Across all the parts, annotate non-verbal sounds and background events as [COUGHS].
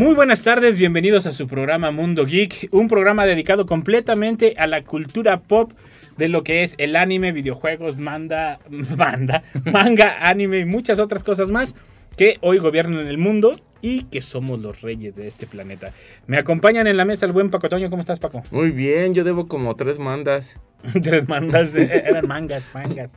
Muy buenas tardes, bienvenidos a su programa Mundo Geek, un programa dedicado completamente a la cultura pop de lo que es el anime, videojuegos, manda, [LAUGHS] manda, manga, anime y muchas otras cosas más que hoy gobiernan el mundo y que somos los reyes de este planeta. Me acompañan en la mesa el buen Paco Toño. ¿Cómo estás, Paco? Muy bien, yo debo como tres mandas. [LAUGHS] Tres mandas, eh, [LAUGHS] eran mangas, mangas.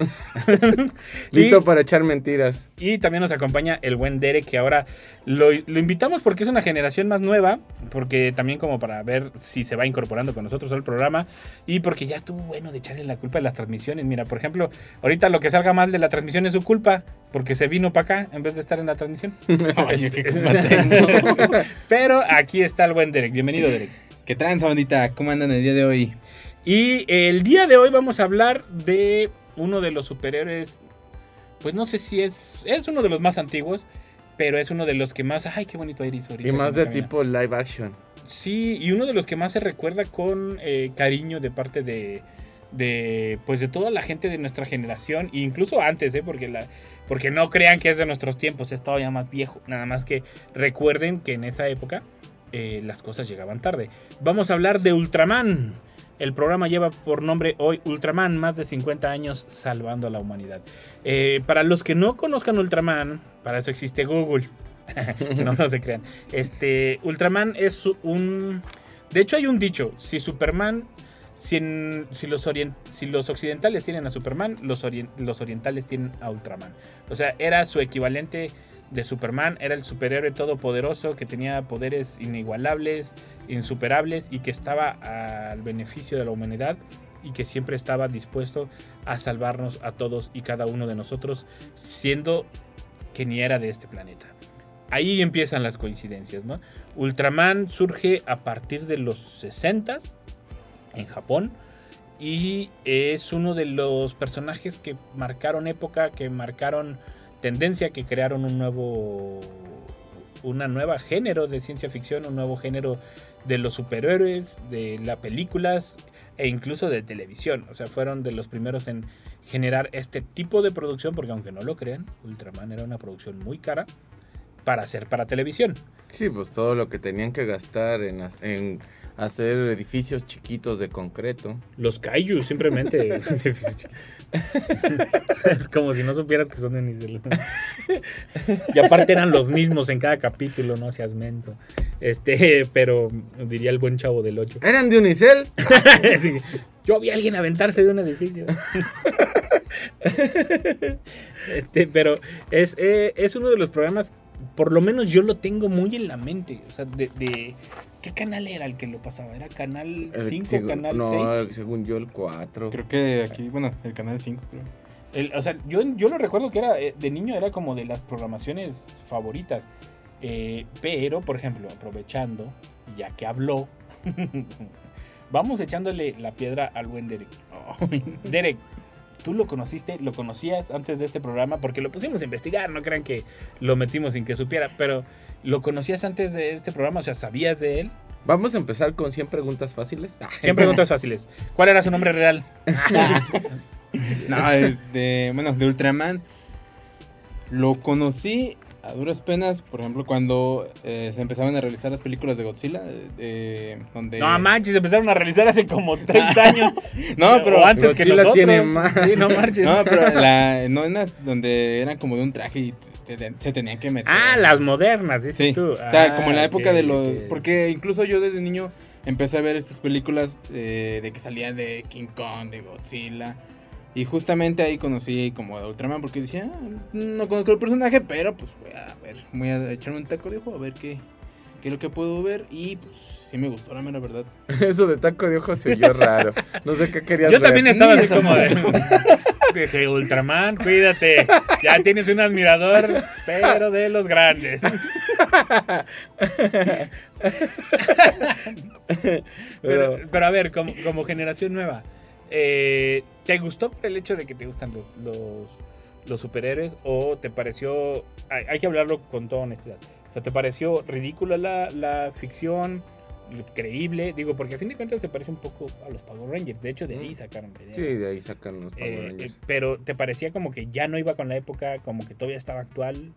[LAUGHS] Listo Y- para echar mentiras. Y también nos acompaña el buen Derek, que ahora lo, lo invitamos porque es una generación más nueva, porque también como para ver si se va incorporando con nosotros al programa y porque ya estuvo bueno de echarle la culpa de las transmisiones. Mira, por ejemplo, ahorita lo que salga mal de la transmisión es su culpa, porque se vino para acá en vez de estar en la transmisión. Pero aquí está el buen Derek. Bienvenido, Derek. ¿Qué tranza, bandita? ¿Cómo andan el día de hoy? Y el día de hoy vamos a hablar de uno de los superhéroes. Pues no sé si es. Es uno de los más antiguos. Pero es uno de los que más. Ay, qué bonito Iris ahorita. Y más de camina. tipo live action. Sí, y uno de los que más se recuerda con eh, cariño de parte de. De, pues de toda la gente de nuestra generación, e incluso antes, ¿eh? porque, la, porque no crean que es de nuestros tiempos, es todavía más viejo. Nada más que recuerden que en esa época eh, las cosas llegaban tarde. Vamos a hablar de Ultraman. El programa lleva por nombre hoy Ultraman, más de 50 años salvando a la humanidad. Eh, para los que no conozcan Ultraman, para eso existe Google. [LAUGHS] no, no se crean. Este, Ultraman es un... De hecho hay un dicho, si Superman... Si, si los orien- si los occidentales tienen a Superman, los, orien- los orientales tienen a Ultraman. O sea, era su equivalente de Superman, era el superhéroe todopoderoso que tenía poderes inigualables, insuperables y que estaba al beneficio de la humanidad y que siempre estaba dispuesto a salvarnos a todos y cada uno de nosotros, siendo que ni era de este planeta. Ahí empiezan las coincidencias, ¿no? Ultraman surge a partir de los 60 en Japón y es uno de los personajes que marcaron época, que marcaron tendencia, que crearon un nuevo una nueva género de ciencia ficción, un nuevo género de los superhéroes, de las películas e incluso de televisión. O sea, fueron de los primeros en generar este tipo de producción, porque aunque no lo crean, Ultraman era una producción muy cara para hacer para televisión. Sí, pues todo lo que tenían que gastar en, en hacer edificios chiquitos de concreto. Los kaiju, simplemente. [LAUGHS] es [LAUGHS] como si no supieras que son de Nickel. y aparte eran los mismos en cada capítulo, no seas menso. Este, pero diría el buen chavo del 8. ¿Eran de Unicel? [LAUGHS] Yo vi a alguien aventarse de un edificio. este, pero es, eh, es uno de los programas, por lo menos yo lo tengo muy en la mente. O sea, de, de- ¿qué canal era el que lo pasaba? ¿Era canal Eh, 5, segu- canal no, 6? según yo el 4. Creo que aquí, bueno, el canal 5, creo. El- o sea, yo, yo lo recuerdo que era eh, de niño era como de las programaciones favoritas. Eh, pero, por ejemplo, aprovechando, ya que habló, [LAUGHS] vamos echándole la piedra al buen Derek. Derek, ¿tú lo conociste? ¿Lo conocías antes de este programa? Porque lo pusimos a investigar, no crean que lo metimos sin que supiera, pero ¿lo conocías antes de este programa? O sea, ¿sabías de él? Vamos a empezar con 100 preguntas fáciles. Ah, 100 preguntas fáciles. ¿Cuál era su nombre real? [LAUGHS] No, es de, bueno, de Ultraman. Lo conocí a duras penas, por ejemplo, cuando eh, se empezaban a realizar las películas de Godzilla, eh, donde... No manches, empezaron a realizar hace como [LAUGHS] 30 años. [LAUGHS] No, pero O antes que Godzilla nosotros. tiene más. Sí, no marches. No, pero [LAUGHS] la, no unas donde eran como de un traje y te- te- se tenían que meter. Ah, las modernas, dices Sí, tú. o sea, Ah, como en la época ok, de los... ok. Porque incluso yo desde niño empecé a ver estas películas eh, de que salían de King Kong, de Godzilla. Y justamente ahí conocí como a Ultraman porque decía, "Ah, no conozco el personaje, pero pues voy a ver, voy a echarme un taco de ojo a ver qué, qué es lo que puedo ver. Y pues sí me gustó, la mera verdad. [LAUGHS] Eso de taco de ojo se oyó raro. No sé qué querías Yo ver. también estaba así como de. [LAUGHS] [LAUGHS] Dije, Ultraman, cuídate. Ya tienes un admirador, pero de los grandes. Pero, pero a ver, como, como generación nueva, eh, ¿te gustó por el hecho de que te gustan los, los, los superhéroes o te pareció, hay, hay que hablarlo con toda honestidad, o sea, ¿te pareció ridícula la, la ficción? creíble, digo, porque a fin de cuentas se parece un poco a los Power Rangers, de hecho de ahí sacaron la idea. Sí, de ahí sacan los Power Eh, Rangers. eh, pero te parecía como que ya no iba con la época, como que todavía estaba actual.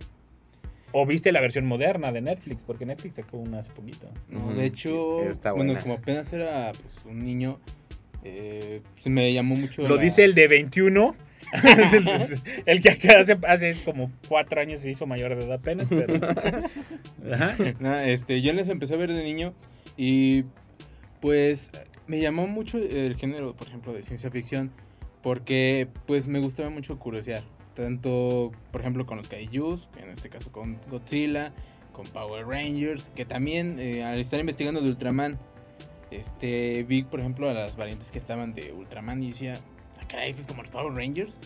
O viste la versión moderna de Netflix, porque Netflix sacó una hace poquito. No, de hecho, sí, bueno, como apenas era pues, un niño, eh, se me llamó mucho. Lo la- dice el de 21. el, [LAUGHS] el que acá hace, hace como cuatro años se hizo mayor de edad apenas. Pero... [LAUGHS] Ajá. No, este, yo les empecé a ver de niño y pues me llamó mucho el género, por ejemplo, de ciencia ficción, porque pues me gustaba mucho curiosear. Tanto, por ejemplo, con los Kaijus, en este caso con Godzilla, con Power Rangers, que también eh, al estar investigando de Ultraman, este, vi, por ejemplo, a las variantes que estaban de Ultraman y decía, ah, caray, eso es como los Power Rangers.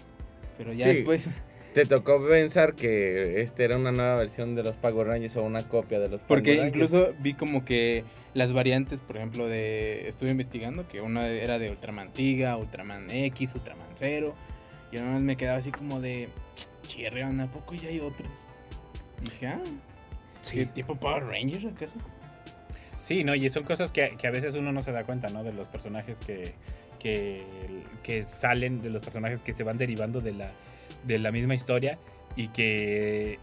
Pero ya Sí. después... ¿Te tocó pensar que este era una nueva versión de los Power Rangers o una copia de los Porque Power Rangers? incluso vi como que las variantes, por ejemplo, de. Estuve investigando que una era de Ultraman Tiga, Ultraman X, Ultraman Zero. Y nada más me quedaba así como de. Chirre, ¿a poco ya hay otros? Y dije, ah, ¿qué tipo Power Rangers acaso? Sí, no, y son cosas que, que a veces uno no se da cuenta, ¿no? De los personajes que, que, que salen, de los personajes que se van derivando de la, de la misma historia y que,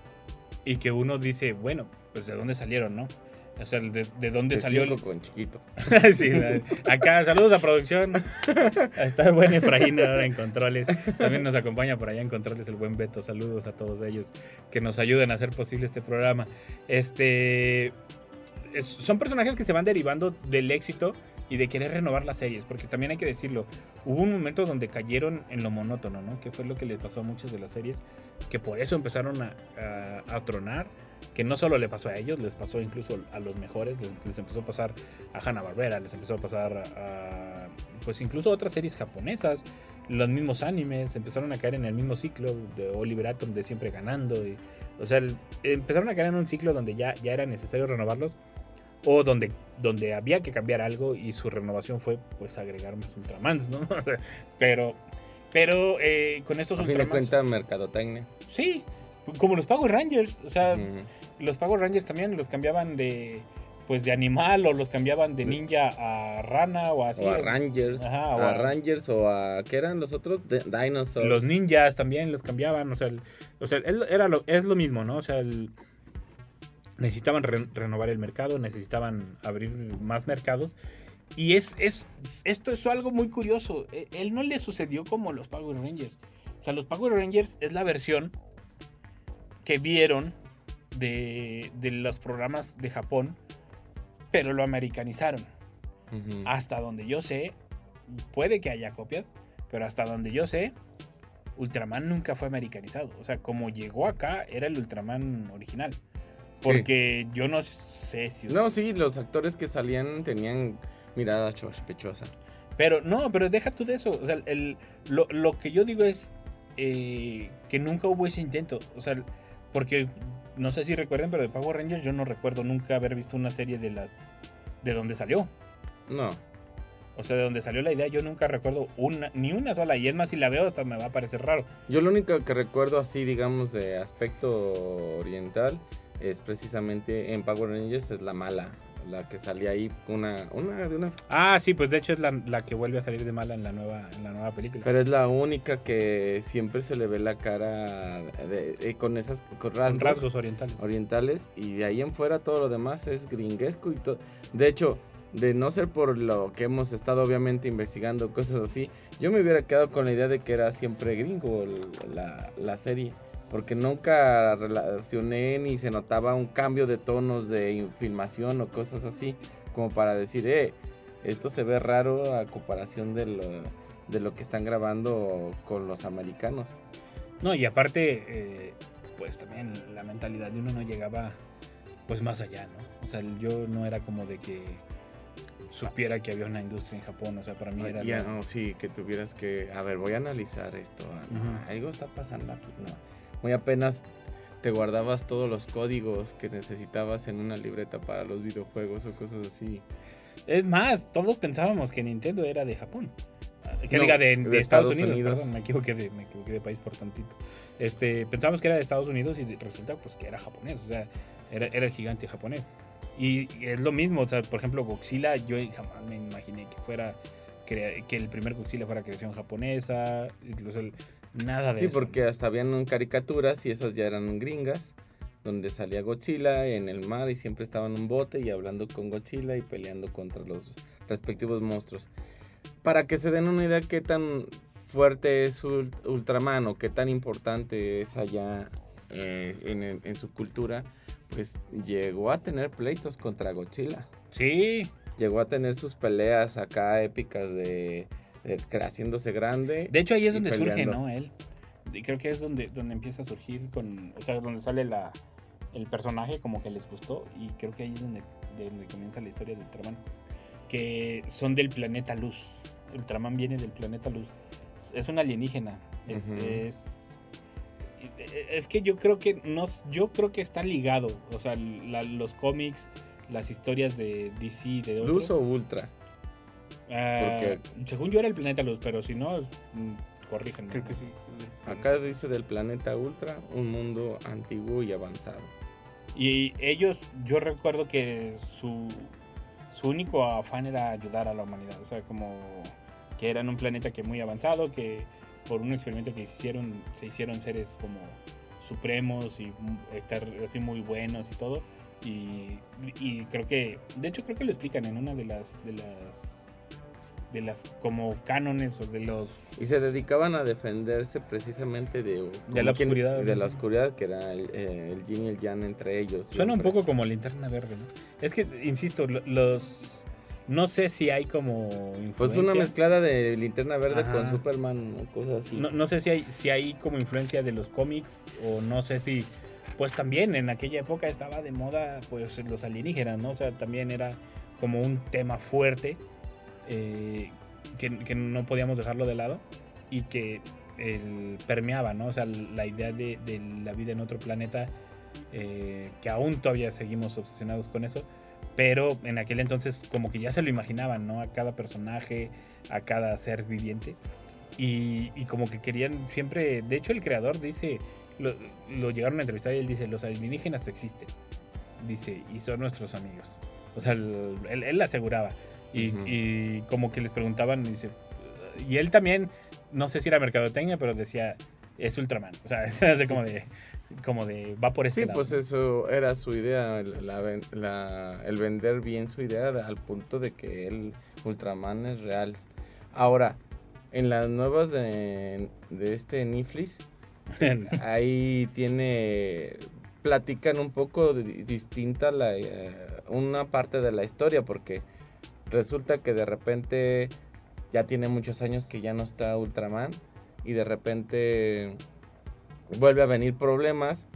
y que uno dice, bueno, pues de dónde salieron, ¿no? O sea, de, de dónde De salió el... con chiquito. [LAUGHS] Sí, acá, saludos a producción. Está el buen Efraín ahora en controles. También nos acompaña por allá en controles el buen Beto. Saludos a todos ellos que nos ayudan a hacer posible este programa. Este son personajes que se van derivando del éxito y de querer renovar las series, porque también hay que decirlo, hubo un momento donde cayeron en lo monótono, ¿no? Que fue lo que le pasó a muchas de las series, que por eso empezaron a, a- tronar, que no solo le pasó a ellos, les pasó incluso a los mejores, les, les empezó a pasar a Hanna Barbera, les empezó a pasar a, pues incluso otras series japonesas, los mismos animes empezaron a caer en el mismo ciclo de Oliver Atom de siempre ganando, y, o sea, empezaron a caer en un ciclo donde ya, ya era necesario renovarlos o donde, donde había que cambiar algo y su renovación fue pues agregar más Ultramans, ¿no? [LAUGHS] O sea, pero pero eh, con estos A fin Ultramans cuentas, mercadotecnia. sí, como los Power Rangers, o sea, los Power Rangers también los cambiaban de pues de animal o los cambiaban de ninja a rana o así. O a Rangers. Ajá, o a, a- Rangers o a. ¿Qué eran los otros? De- Dinosaurs. Los ninjas también los cambiaban, o sea, el- o sea, el- era lo, es lo mismo, ¿no? O sea, el- necesitaban re- renovar el mercado, necesitaban abrir más mercados. Y es, es, esto es algo muy curioso. E- Él no le sucedió como los Power Rangers. O sea, los Power Rangers es la versión que vieron de, de los programas de Japón, pero lo americanizaron. Hasta donde yo sé, puede que haya copias, pero hasta donde yo sé, Ultraman nunca fue americanizado. O sea, como llegó acá, era el Ultraman original. Porque yo no sé si... No, sí, los actores que salían tenían mirada sospechosa. Pero no, pero deja tú de eso. O sea, el, lo, lo que yo digo es eh, que nunca hubo ese intento. O sea, porque no sé si recuerden, pero de Power Rangers yo no recuerdo nunca haber visto una serie de las... de donde salió. No. O sea, de donde salió la idea, yo nunca recuerdo una, ni una sola. Y es más, si la veo, hasta me va a parecer raro. Yo lo único que recuerdo así, digamos, de aspecto oriental es precisamente en Power Rangers es la mala, la que salía ahí una, una de unas, Ah, sí, pues de hecho es la, la que vuelve a salir de mala en la nueva, en la nueva película. pero es la única que siempre se le ve la cara de- de- con esas con Con rasgos, orientales. orientales y de ahí en fuera todo lo demás es gringuesco y todo. De hecho, de no ser por lo que hemos estado obviamente investigando cosas así, yo me hubiera quedado con la idea de que era siempre gringo la, la serie. Porque nunca relacioné ni se notaba un cambio de tonos de filmación o cosas así, como para decir, eh, esto se ve raro a comparación de lo, de lo que están grabando con los americanos. No, y aparte, eh, pues también la mentalidad de uno no llegaba pues más allá, ¿no? O sea, yo no era como de que supiera que había una industria en Japón, o sea, para mí era... Ya, no, sí, que tuvieras que, a ver, voy a analizar esto. Algo está pasando aquí, no. Muy apenas te guardabas todos los códigos que necesitabas en una libreta para los videojuegos o cosas así. Es más, todos pensábamos que Nintendo era de Japón. Que No, diga de, de de Estados, Estados Unidos, Unidos. perdón, me equivoqué de, me equivoqué de país por tantito. Este, pensábamos que era de Estados Unidos y resulta pues que era japonés, o sea, era, era el gigante japonés. Y, y es lo mismo, o sea, por ejemplo, Godzilla, yo jamás me imaginé que fuera que el primer Godzilla fuera creación japonesa, incluso el- nada de Sí, eso. porque hasta habían caricaturas y esas ya eran gringas, donde salía Godzilla en el mar y siempre estaba en un bote y hablando con Godzilla y peleando contra los respectivos monstruos. Para que se den una idea qué tan fuerte es Ul- Ultraman o qué tan importante es allá eh, en, en su cultura, pues llegó a tener pleitos contra Godzilla. Sí, Llegó a tener sus peleas acá épicas de, de haciéndose grande. De hecho, ahí es donde surge. ¿no? Él. Y creo que es donde, donde empieza a surgir con. O sea, donde sale la, el personaje, como que les gustó. Y creo que ahí es donde, de donde comienza la historia de Ultraman. Que son del planeta Luz. Ultraman viene del planeta Luz. Es un alienígena. Es. Es, es que yo creo que no, yo creo que está ligado. O sea, la- los cómics, las historias de DC y de otros. Luz o Ultra. Ah, Porque- según yo era el planeta Luz, pero si no, mm, corríjanme. Creo que sí. Acá dice del planeta Ultra, un mundo antiguo y avanzado. Y ellos, yo recuerdo que su, su único afán era ayudar a la humanidad. O sea, como que eran un planeta que muy avanzado, que por un experimento que hicieron, se hicieron seres como supremos y estar así muy buenos y todo. Y, y creo que, de hecho creo que lo explican en una de las, de las, de las como cánones o de los... Y se dedicaban a defenderse precisamente de, De la quien- oscuridad. De la oscuridad, que era el, eh, el yin y el yang entre ellos. Suena un siempre. poco como linterna verde, ¿no? Es que, insisto, lo- los... No sé si hay como influencia. Pues una mezclada de linterna verde Ajá. con Superman o cosas así. No, no sé si hay, si hay como influencia de los cómics o no sé si... Pues también en aquella época estaba de moda pues los alienígenas, ¿no? O sea, también era como un tema fuerte eh, que, que no podíamos dejarlo de lado y que el, permeaba, ¿no? O sea, la idea de, de la vida en otro planeta, eh, que aún todavía seguimos obsesionados con eso, pero en aquel entonces como que ya se lo imaginaban, ¿no? A cada personaje, a cada ser viviente. Y, y como que querían siempre, de hecho el creador dice, lo, lo llegaron a entrevistar y él dice, los alienígenas existen, dice, y son nuestros amigos. O sea, él, él, él aseguraba. Y, Ujú. y como que les preguntaban, dice, y él también, no sé si era mercadotecnia, pero decía, es Ultraman. O sea, [LAUGHS] es como de, como de, va por este Sí, lado. pues eso era su idea, la ven- la- el vender bien su idea al punto de que el Ultraman es real. Ahora, en las nuevas de, de este Netflix, [LAUGHS] ahí tiene, platican un poco di- distinta la, eh, una parte de la historia, porque resulta que de repente ya tiene muchos años que ya no está Ultraman y de repente vuelve a venir problemas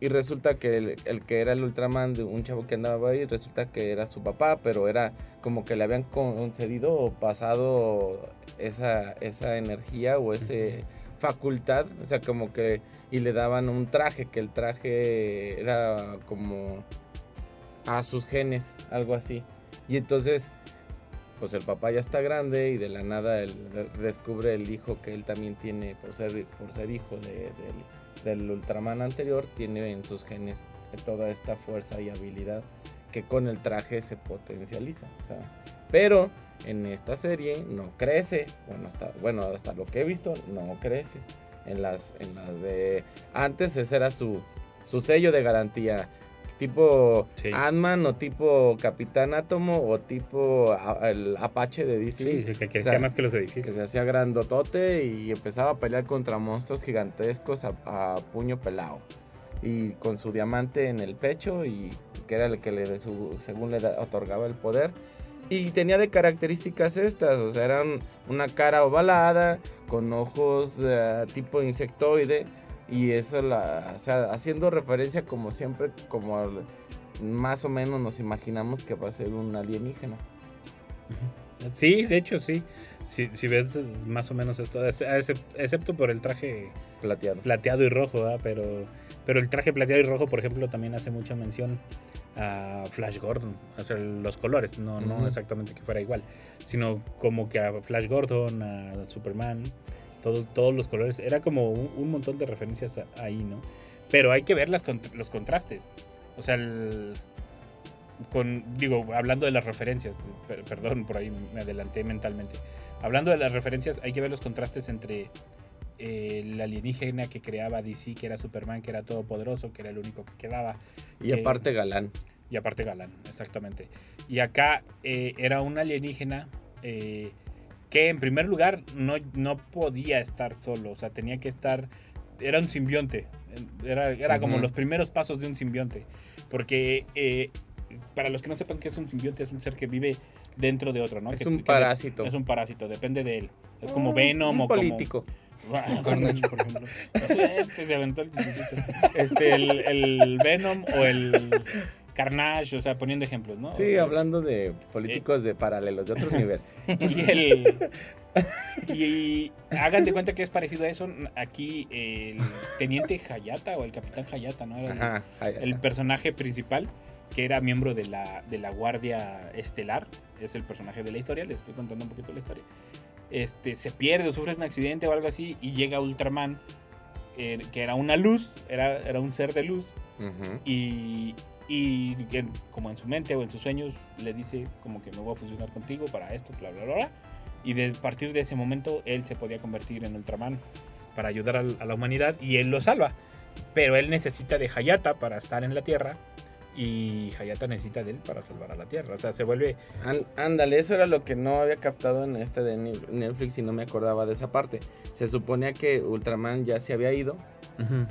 y resulta que el, el que era el Ultraman de un chavo que andaba ahí, resulta que era su papá, pero era como que le habían concedido o pasado esa, esa energía o ese facultad, o sea, como que y le daban un traje, que el traje era como a sus genes, algo así. Y entonces, pues el papá ya está grande y de la nada él descubre el hijo que él también tiene por ser, hijo de- del, Ultraman anterior, tiene en sus genes toda esta fuerza y habilidad que con el traje se potencializa. pero en esta serie no crece, bueno hasta, bueno, hasta lo que he visto, no crece. En las, en las de antes ese era su, su sello de garantía. Tipo Sí. Ant-Man o tipo Capitán Átomo o tipo a- el Apache de DC. Sí, que crecía O sea, más que los que edificios. se hacía grandotote y empezaba a pelear contra monstruos gigantescos a, a puño pelado. Y con su diamante en el pecho y que era el que le, su- según le otorgaba el poder. Y tenía de características estas, o sea, eran una cara ovalada, con ojos eh, tipo insectoide, y eso, la, o sea, haciendo referencia como siempre, como más o menos nos imaginamos que va a ser un alienígena. Sí, de hecho, sí. Si, si ves es más o menos esto, es- excep- excepto por el traje Plateado. plateado y rojo, ¿verdad? pero pero el traje plateado y rojo, por ejemplo, también hace mucha mención a Flash Gordon, o sea, los colores, no, no exactamente que fuera igual, sino como que a Flash Gordon, a Superman, todo- todos los colores, era como un, un montón de referencias a- ahí, ¿no? Pero hay que ver las los contrastes, o sea, el- con, digo, hablando de las referencias, per- perdón, por ahí me adelanté mentalmente, hablando de las referencias, hay que ver los contrastes entre eh, el alienígena que creaba DC, que era Superman, que era todopoderoso, que era el único que quedaba, Y que- aparte galán. y aparte galán, exactamente. Y acá eh, era un alienígena eh, que en primer lugar no, no podía estar solo, o sea, tenía que estar, era un simbionte, era, era como los primeros pasos de un simbionte, porque eh, para los que no sepan qué es un simbionte, es un ser que vive dentro de otro, ¿no? Es Que- un que- parásito. Es un parásito, depende de él. Es como Un- Venom un o como... político. [LAUGHS] Carnage, por ejemplo. [LAUGHS] Este se aventó el chiquitito. Este, el, el Venom o el Carnage, o sea, poniendo ejemplos, ¿no? Sí, hablando de políticos de paralelos, de otros [LAUGHS] universos. Y el. Y hagan de cuenta que es parecido a eso. Aquí el teniente Hayata o el capitán Hayata, ¿no? Era Ajá. ahí el personaje principal, que era miembro de la, de la Guardia Estelar, es el personaje de la historia, les estoy contando un poquito la historia. Este, se pierde o sufre un accidente o algo así y llega Ultraman, eh, que era una luz, era, era un ser de luz, y, y en- como en su mente o en sus sueños le dice como que me voy a fusionar contigo para esto, bla, bla, bla, bla. Y de a partir de ese momento él se podía convertir en Ultraman para ayudar al- a la humanidad y él lo salva. Pero él necesita de Hayata para estar en la Tierra y Hayata necesita de él para salvar a la Tierra. O sea, se vuelve... Án- Ándale, eso era lo que no había captado en este de Netflix y no me acordaba de esa parte. Se suponía que Ultraman ya se había ido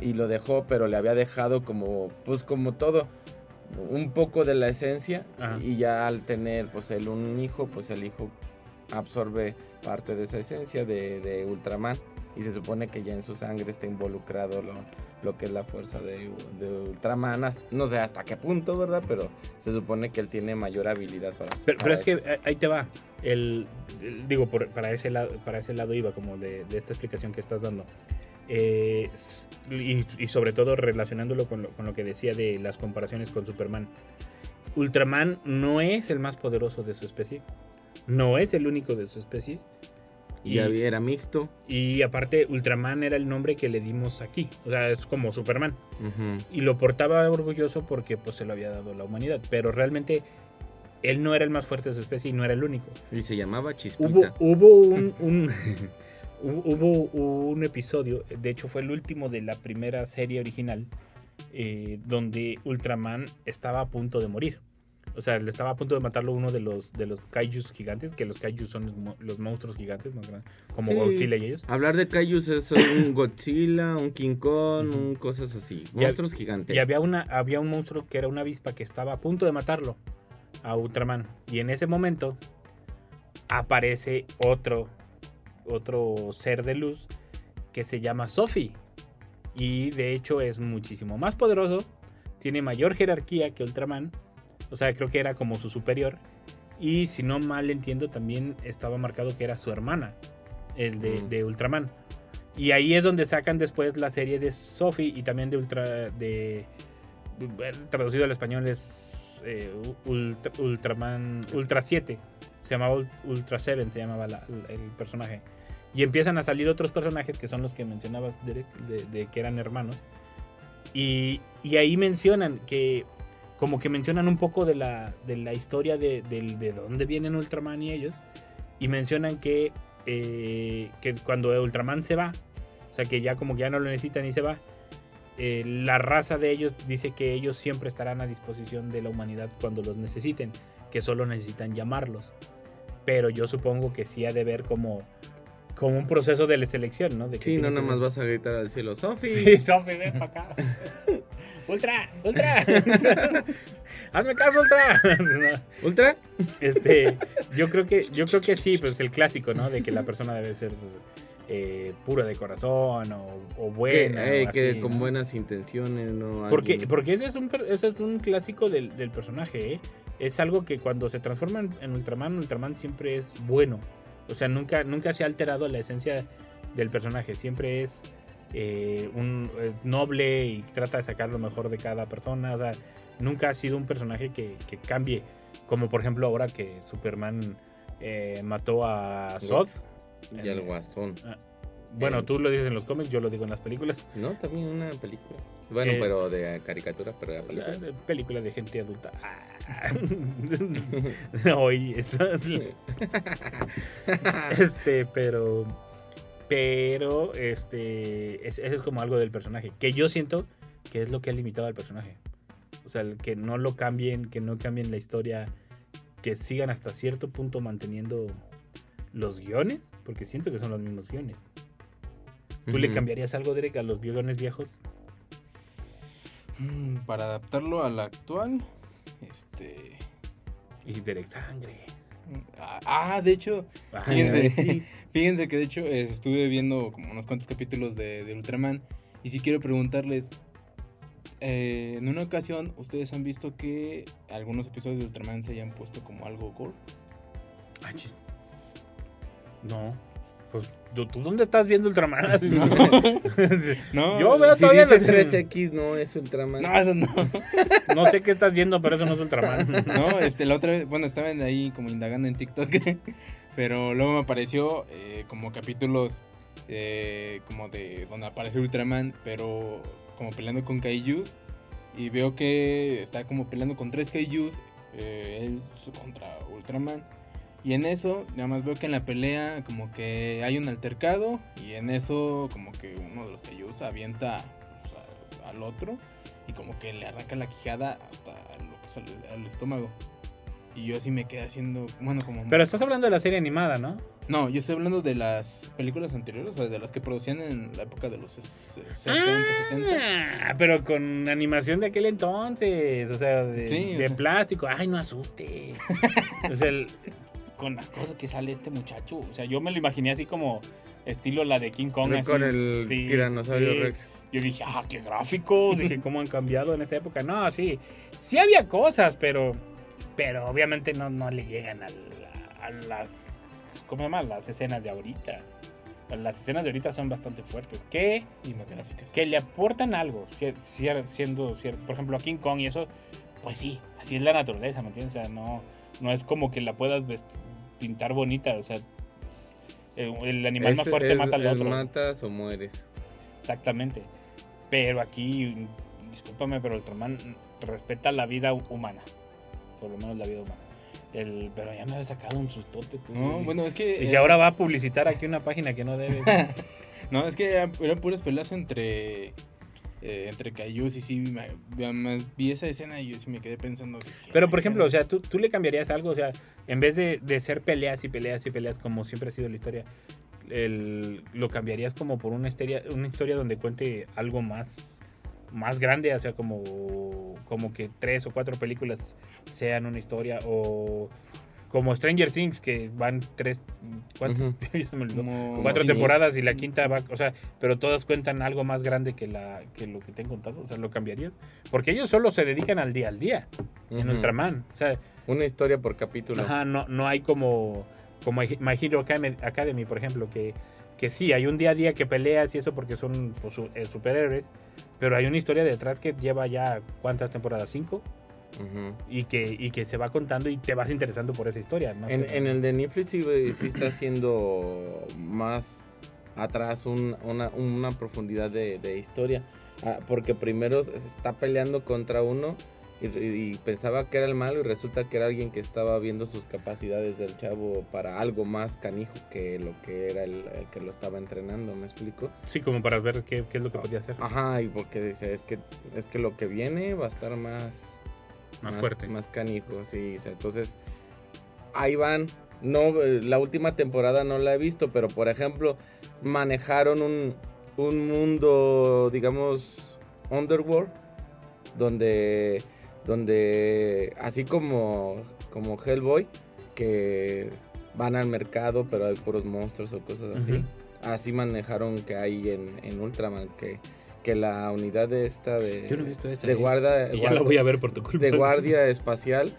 y lo dejó, pero le había dejado como, pues como todo, un poco de la esencia Ajá. y ya al tener pues él un hijo, pues el hijo absorbe parte de esa esencia de, de Ultraman y se supone que ya en su sangre está involucrado lo, lo que es la fuerza de, de Ultraman, no sé hasta qué punto, ¿verdad? Pero se supone que él tiene mayor habilidad para Pero, para pero es que eso. ahí te va. El, el- digo, por- para, ese lado, para ese lado iba, como de, de esta explicación que estás dando. Eh, y, y sobre todo relacionándolo con lo, con lo que decía de las comparaciones con Superman. Ultraman no es el más poderoso de su especie. No es el único de su especie. y era mixto. y aparte, Ultraman era el nombre que le dimos aquí. O sea, es como Superman y lo portaba orgulloso porque pues se lo había dado la humanidad, pero realmente él no era el más fuerte de su especie y no era el único. Y se llamaba Chispita. Hubo, hubo un, [LAUGHS] hubo un episodio, de hecho fue el último de la primera serie original, eh, donde Ultraman estaba a punto de morir. O sea, le estaba a punto de matarlo uno de los de los kaijus gigantes, que los kaijus son los, mo- los monstruos gigantes más grandes, como Sí. Godzilla y ellos. Hablar de Kaijus es un [COUGHS] Godzilla, un King Kong, un cosas así. Y Monstruos gigantes. Y había, una, había un monstruo que era una avispa que estaba a punto de matarlo a Ultraman. Y en ese momento aparece otro, otro ser de luz que se llama Sophie. Y de hecho es muchísimo más poderoso, tiene mayor jerarquía que Ultraman. O sea, creo que era como su superior. Y si no mal entiendo, también estaba marcado que era su hermana, el de, Mm. de Ultraman. Y ahí es donde sacan después la serie de Sophie y también de Ultra. de. Traducido al español es. eh, Ultra- Ultraman. Ultra 7. Se llamaba Ul- Ultra 7, se llamaba la- el personaje. Y empiezan a salir otros personajes que son los que mencionabas, Derek, de, que eran hermanos. Y, y ahí mencionan que. Como que mencionan un poco de la, de la historia de, de dónde vienen Ultraman y ellos. Y mencionan que, eh, que cuando Ultraman se va, o sea que ya como que ya no lo necesitan y se va, eh, la raza de ellos dice que ellos siempre estarán a disposición de la humanidad cuando los necesiten, que solo necesitan llamarlos. Pero yo supongo que sí ha de ver como, como un proceso de la selección, ¿no? De que Sí, no nada que más vas a gritar al cielo, Sofi. Sí, [LAUGHS] Sofi, ven para acá. [LAUGHS] ¡Ultra! ¡Ultra! [LAUGHS] ¡Hazme caso, Ultra! No. Ultra. Este, yo creo que, yo creo que sí, pues el clásico, ¿no? De que la persona debe ser eh, pura de corazón o, o Que, buena. eh, que con ¿no? buenas intenciones, ¿no? Porque, Alguien- porque ese es un, ese es un clásico del, del personaje, ¿eh? Es algo que cuando se transforma en, en Ultraman, Ultraman siempre es bueno. O sea, nunca, nunca se ha alterado la esencia del personaje. Siempre es eh, un eh, noble y trata de sacar lo mejor de cada persona. O sea, nunca ha sido un personaje que, que cambie. Como por ejemplo ahora que Superman eh, mató a Zod. Y al guasón. Bueno, Eh. tú lo dices en los cómics, yo lo digo en las películas. No, también una película. Bueno, Eh, pero de caricatura, pero de película. La- la película de gente adulta. Ah. [LAUGHS] Oye, eso. [LAUGHS] este, pero. Pero, este. es- Eso es como algo del personaje. Que yo siento que es lo que ha limitado al personaje. O sea, que no lo cambien, que no cambien la historia. Que sigan hasta cierto punto manteniendo los guiones. Porque siento que son los mismos guiones. ¿Tú le cambiarías algo, Derek, a los guiones viejos? Mm, Para adaptarlo a la actual, este... Y Derek, sangre. Ah, Ah, de hecho, [LAUGHS] Fíjense. que de hecho estuve viendo como unos cuantos capítulos de, de Ultraman y si quiero preguntarles, eh, en una ocasión ustedes han visto que algunos episodios de Ultraman se hayan puesto como algo gore. Ah, chis. No. Pues, ¿tú, dónde estás viendo Ultraman? [LAUGHS] [LAUGHS] No, Yo veo Si todavía dice las- 3X, no es Ultraman. No, eso no. [LAUGHS] No sé qué estás viendo, pero eso no es Ultraman. No, este, la otra vez, bueno, estaban ahí como indagando en TikTok, pero luego me apareció eh, como capítulos eh, como de donde aparece Ultraman, pero como peleando con Kaijus, y veo que está como peleando con tres Kaijus, eh, él contra Ultraman, y en eso, nada más veo que en la pelea como que hay un altercado, y en eso como que uno de los Kaijus avienta pues, a- al otro, y como que le arranca la quijada hasta lo que es el, el estómago. Y yo así me quedé haciendo, bueno, como... Pero estás hablando de la serie animada, ¿no? No, yo estoy hablando de las películas anteriores, o sea, de las que producían en la época de los ses- 60, 70. Ah, pero con animación de aquel entonces. O sea, de, Sí, o de sea. plástico. Ay, no asuste. [LAUGHS] o sea, el- con las cosas que sale este muchacho. O sea, yo me lo imaginé así como estilo la de King Kong. Con el Sí, tiranosaurio sí. Rex. Yo dije, ah, qué gráficos. [LAUGHS] dije, [LAUGHS] ¿cómo han cambiado en esta época? No, sí. Sí había cosas, pero. Pero obviamente no, no le llegan al- a, las. ¿Cómo se llama? Las escenas de ahorita. Las escenas de ahorita son bastante fuertes. Que, Y más gráficas. que le aportan algo. siendo, por ejemplo, a King Kong y eso. Pues sí, así es la naturaleza, ¿me entiendes? O sea, no, no es como que la puedas pintar bonita. O sea, el, el animal más fuerte es- mata al es otro. matas o mueres. Exactamente. Pero aquí, discúlpame, pero Ultraman respeta la vida hu- humana. Por lo menos la vida humana. El, pero ya me había sacado un sustote. tú. No, bueno, es que... Y eh, ahora va a publicitar aquí una página que no debe. [LAUGHS] No, es que eran, eran puras peleas entre... eh, entre Kaijus y sí, además vi esa escena y yo sí me quedé pensando... Pero, por "Ay, ejemplo, o cara". sea, ¿tú, tú le cambiarías algo. O sea, en vez de, de ser peleas y peleas y peleas como siempre ha sido la historia, el- lo cambiarías como por una historia, una historia donde cuente algo más, más grande. O sea, como, como que tres o cuatro películas sean una historia. O como Stranger Things, que van tres. Cuatro Sí. [LAUGHS] temporadas y la quinta va, o sea, pero todas cuentan algo más grande que la que lo que te han contado, o sea, lo cambiarías, porque ellos solo se dedican al día al día en. Ultraman, o sea, Una historia por capítulo. ajá, no no hay como como My Hero Academy, por ejemplo, que que sí, hay un día a día que peleas y eso porque son pues, eh, superhéroes, pero hay una historia detrás que lleva ya cuántas temporadas, cinco, Ujú. y que y que se va contando y te vas interesando por esa historia, ¿no? En, en el de Netflix sí, sí está haciendo más atrás un- una, una profundidad de, de historia. Ah, porque primero se está peleando contra uno y, y pensaba que era el malo y resulta que era alguien que estaba viendo sus capacidades del chavo para algo más canijo que lo que era el, el que lo estaba entrenando, ¿me explico? sí, como para ver qué, qué es lo que podía hacer. Ajá, y porque dice, es que, es que lo que viene va a estar más, más fuerte. Más canijo, sí. o sea, entonces, ahí van. No, eh, la última temporada no la he visto, pero por ejemplo, manejaron un, un mundo, digamos, underworld, donde, donde así como, como Hellboy, que van al mercado, pero hay puros monstruos o cosas así. Así manejaron que hay en, en Ultraman, que, que la unidad de esta de, Yo no he visto esa, de eh. guarda, Y ya lo voy a ver por tu culpa. de guardia espacial.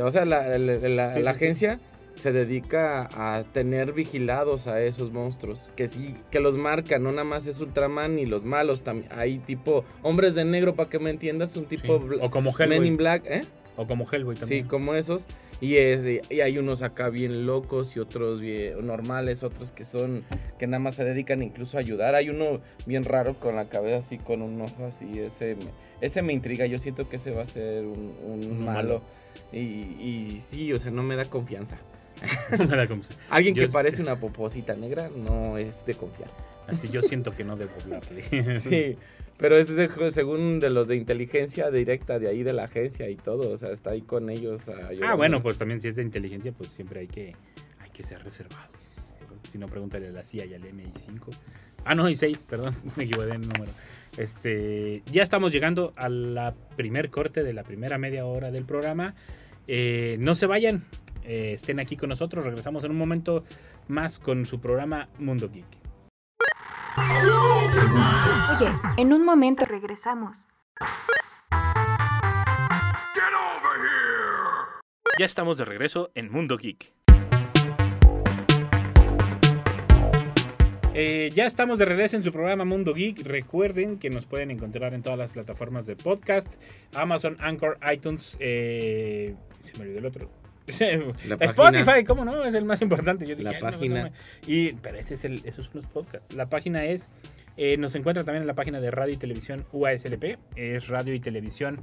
O sea, la, la- la- Sí, la sí, sí. agencia se dedica a tener vigilados a esos monstruos. Que sí, que los marca, no nada más es Ultraman y los malos. También hay tipo hombres de negro, para que me entiendas, un tipo O como Men in. Black, ¿eh? O como Hellboy también. Sí, como esos. Y, es, y hay unos acá bien locos y otros bien normales, otros que son, que nada más se dedican incluso a ayudar. Hay uno bien raro con la cabeza así, con un ojo así. Ese, me- ese me intriga. Yo siento que ese va a ser un, malo. malo. Y, y sí, o sea, no me da confianza. [LAUGHS] No me da como- [LAUGHS] Alguien Yo que parece una poposita negra no es de confiar. Así yo siento que no debo hablarle. [LAUGHS] Sí, pero ese es según de los de inteligencia directa de ahí de la agencia y todo, o sea, está ahí con ellos. Ah, bueno, pues también si es de inteligencia, pues siempre hay que, hay que ser reservado. Si no, pregúntale a la CIA y al MI5. Ah, no, y 6, perdón, [LAUGHS] me equivoqué en el número. Este, ya estamos llegando a la primer corte de la primera media hora del programa. Eh, no se vayan, eh, estén aquí con nosotros. Regresamos en un momento más con su programa Mundo Geek. Oye, en un momento regresamos. Ya estamos de regreso en Mundo Geek. Eh, ya estamos de regreso en su programa Mundo Geek. Recuerden que nos pueden encontrar en todas las plataformas de podcast: Amazon, Anchor, iTunes. eh, se me olvidó el otro. [LAUGHS] Spotify. ¿cómo no? Es el más importante. Yo dije, La "Ay, no, página. no me-". y, pero ese es el, esos son los podcasts. La página es. eh, nos encuentra también en la página de Radio y Televisión UASLP. Es radio y televisión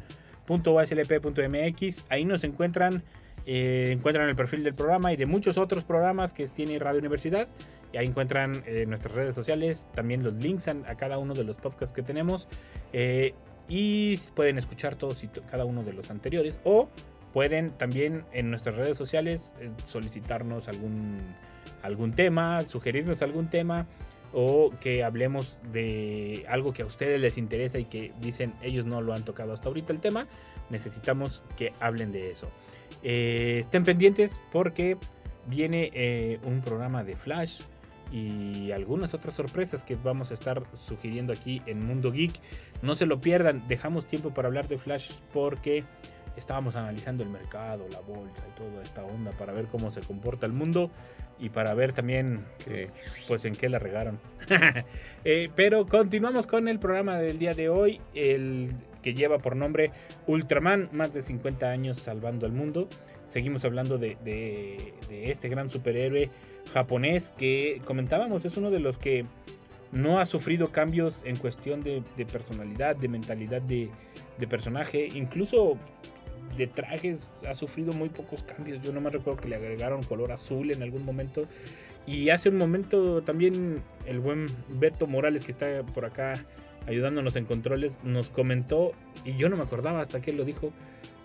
.uaslp.mx. Ahí nos encuentran, eh, encuentran el perfil del programa y de muchos otros programas que tiene Radio Universidad. Y ahí encuentran eh, nuestras redes sociales, también los links a, a cada uno de los podcasts que tenemos. eh, y pueden escuchar todos y to- cada uno de los anteriores. O pueden también en nuestras redes sociales eh, solicitarnos algún, algún tema, sugerirnos algún tema o que hablemos de algo que a ustedes les interesa y que dicen ellos no lo han tocado hasta ahorita el tema, necesitamos que hablen de eso. Eh, estén pendientes porque viene eh, un programa de Flash y algunas otras sorpresas que vamos a estar sugiriendo aquí en Mundo Geek. No se lo pierdan, dejamos tiempo para hablar de Flash porque estábamos analizando el mercado, la bolsa y toda esta onda para ver cómo se comporta el mundo y para ver también Que- pues en qué la regaron. [LAUGHS] Eh, pero continuamos con el programa del día de hoy, el que lleva por nombre Ultraman, más de 50 años salvando al mundo. Seguimos hablando de este gran superhéroe japonés que comentábamos, es uno de los que no ha sufrido cambios en cuestión de, de personalidad, de mentalidad de, de personaje, incluso de trajes ha sufrido muy pocos cambios. Yo no me recuerdo que le agregaron color azul en algún momento. Y hace un momento también el buen Beto Morales, que está por acá ayudándonos en controles, nos comentó, y yo no me acordaba hasta que él lo dijo,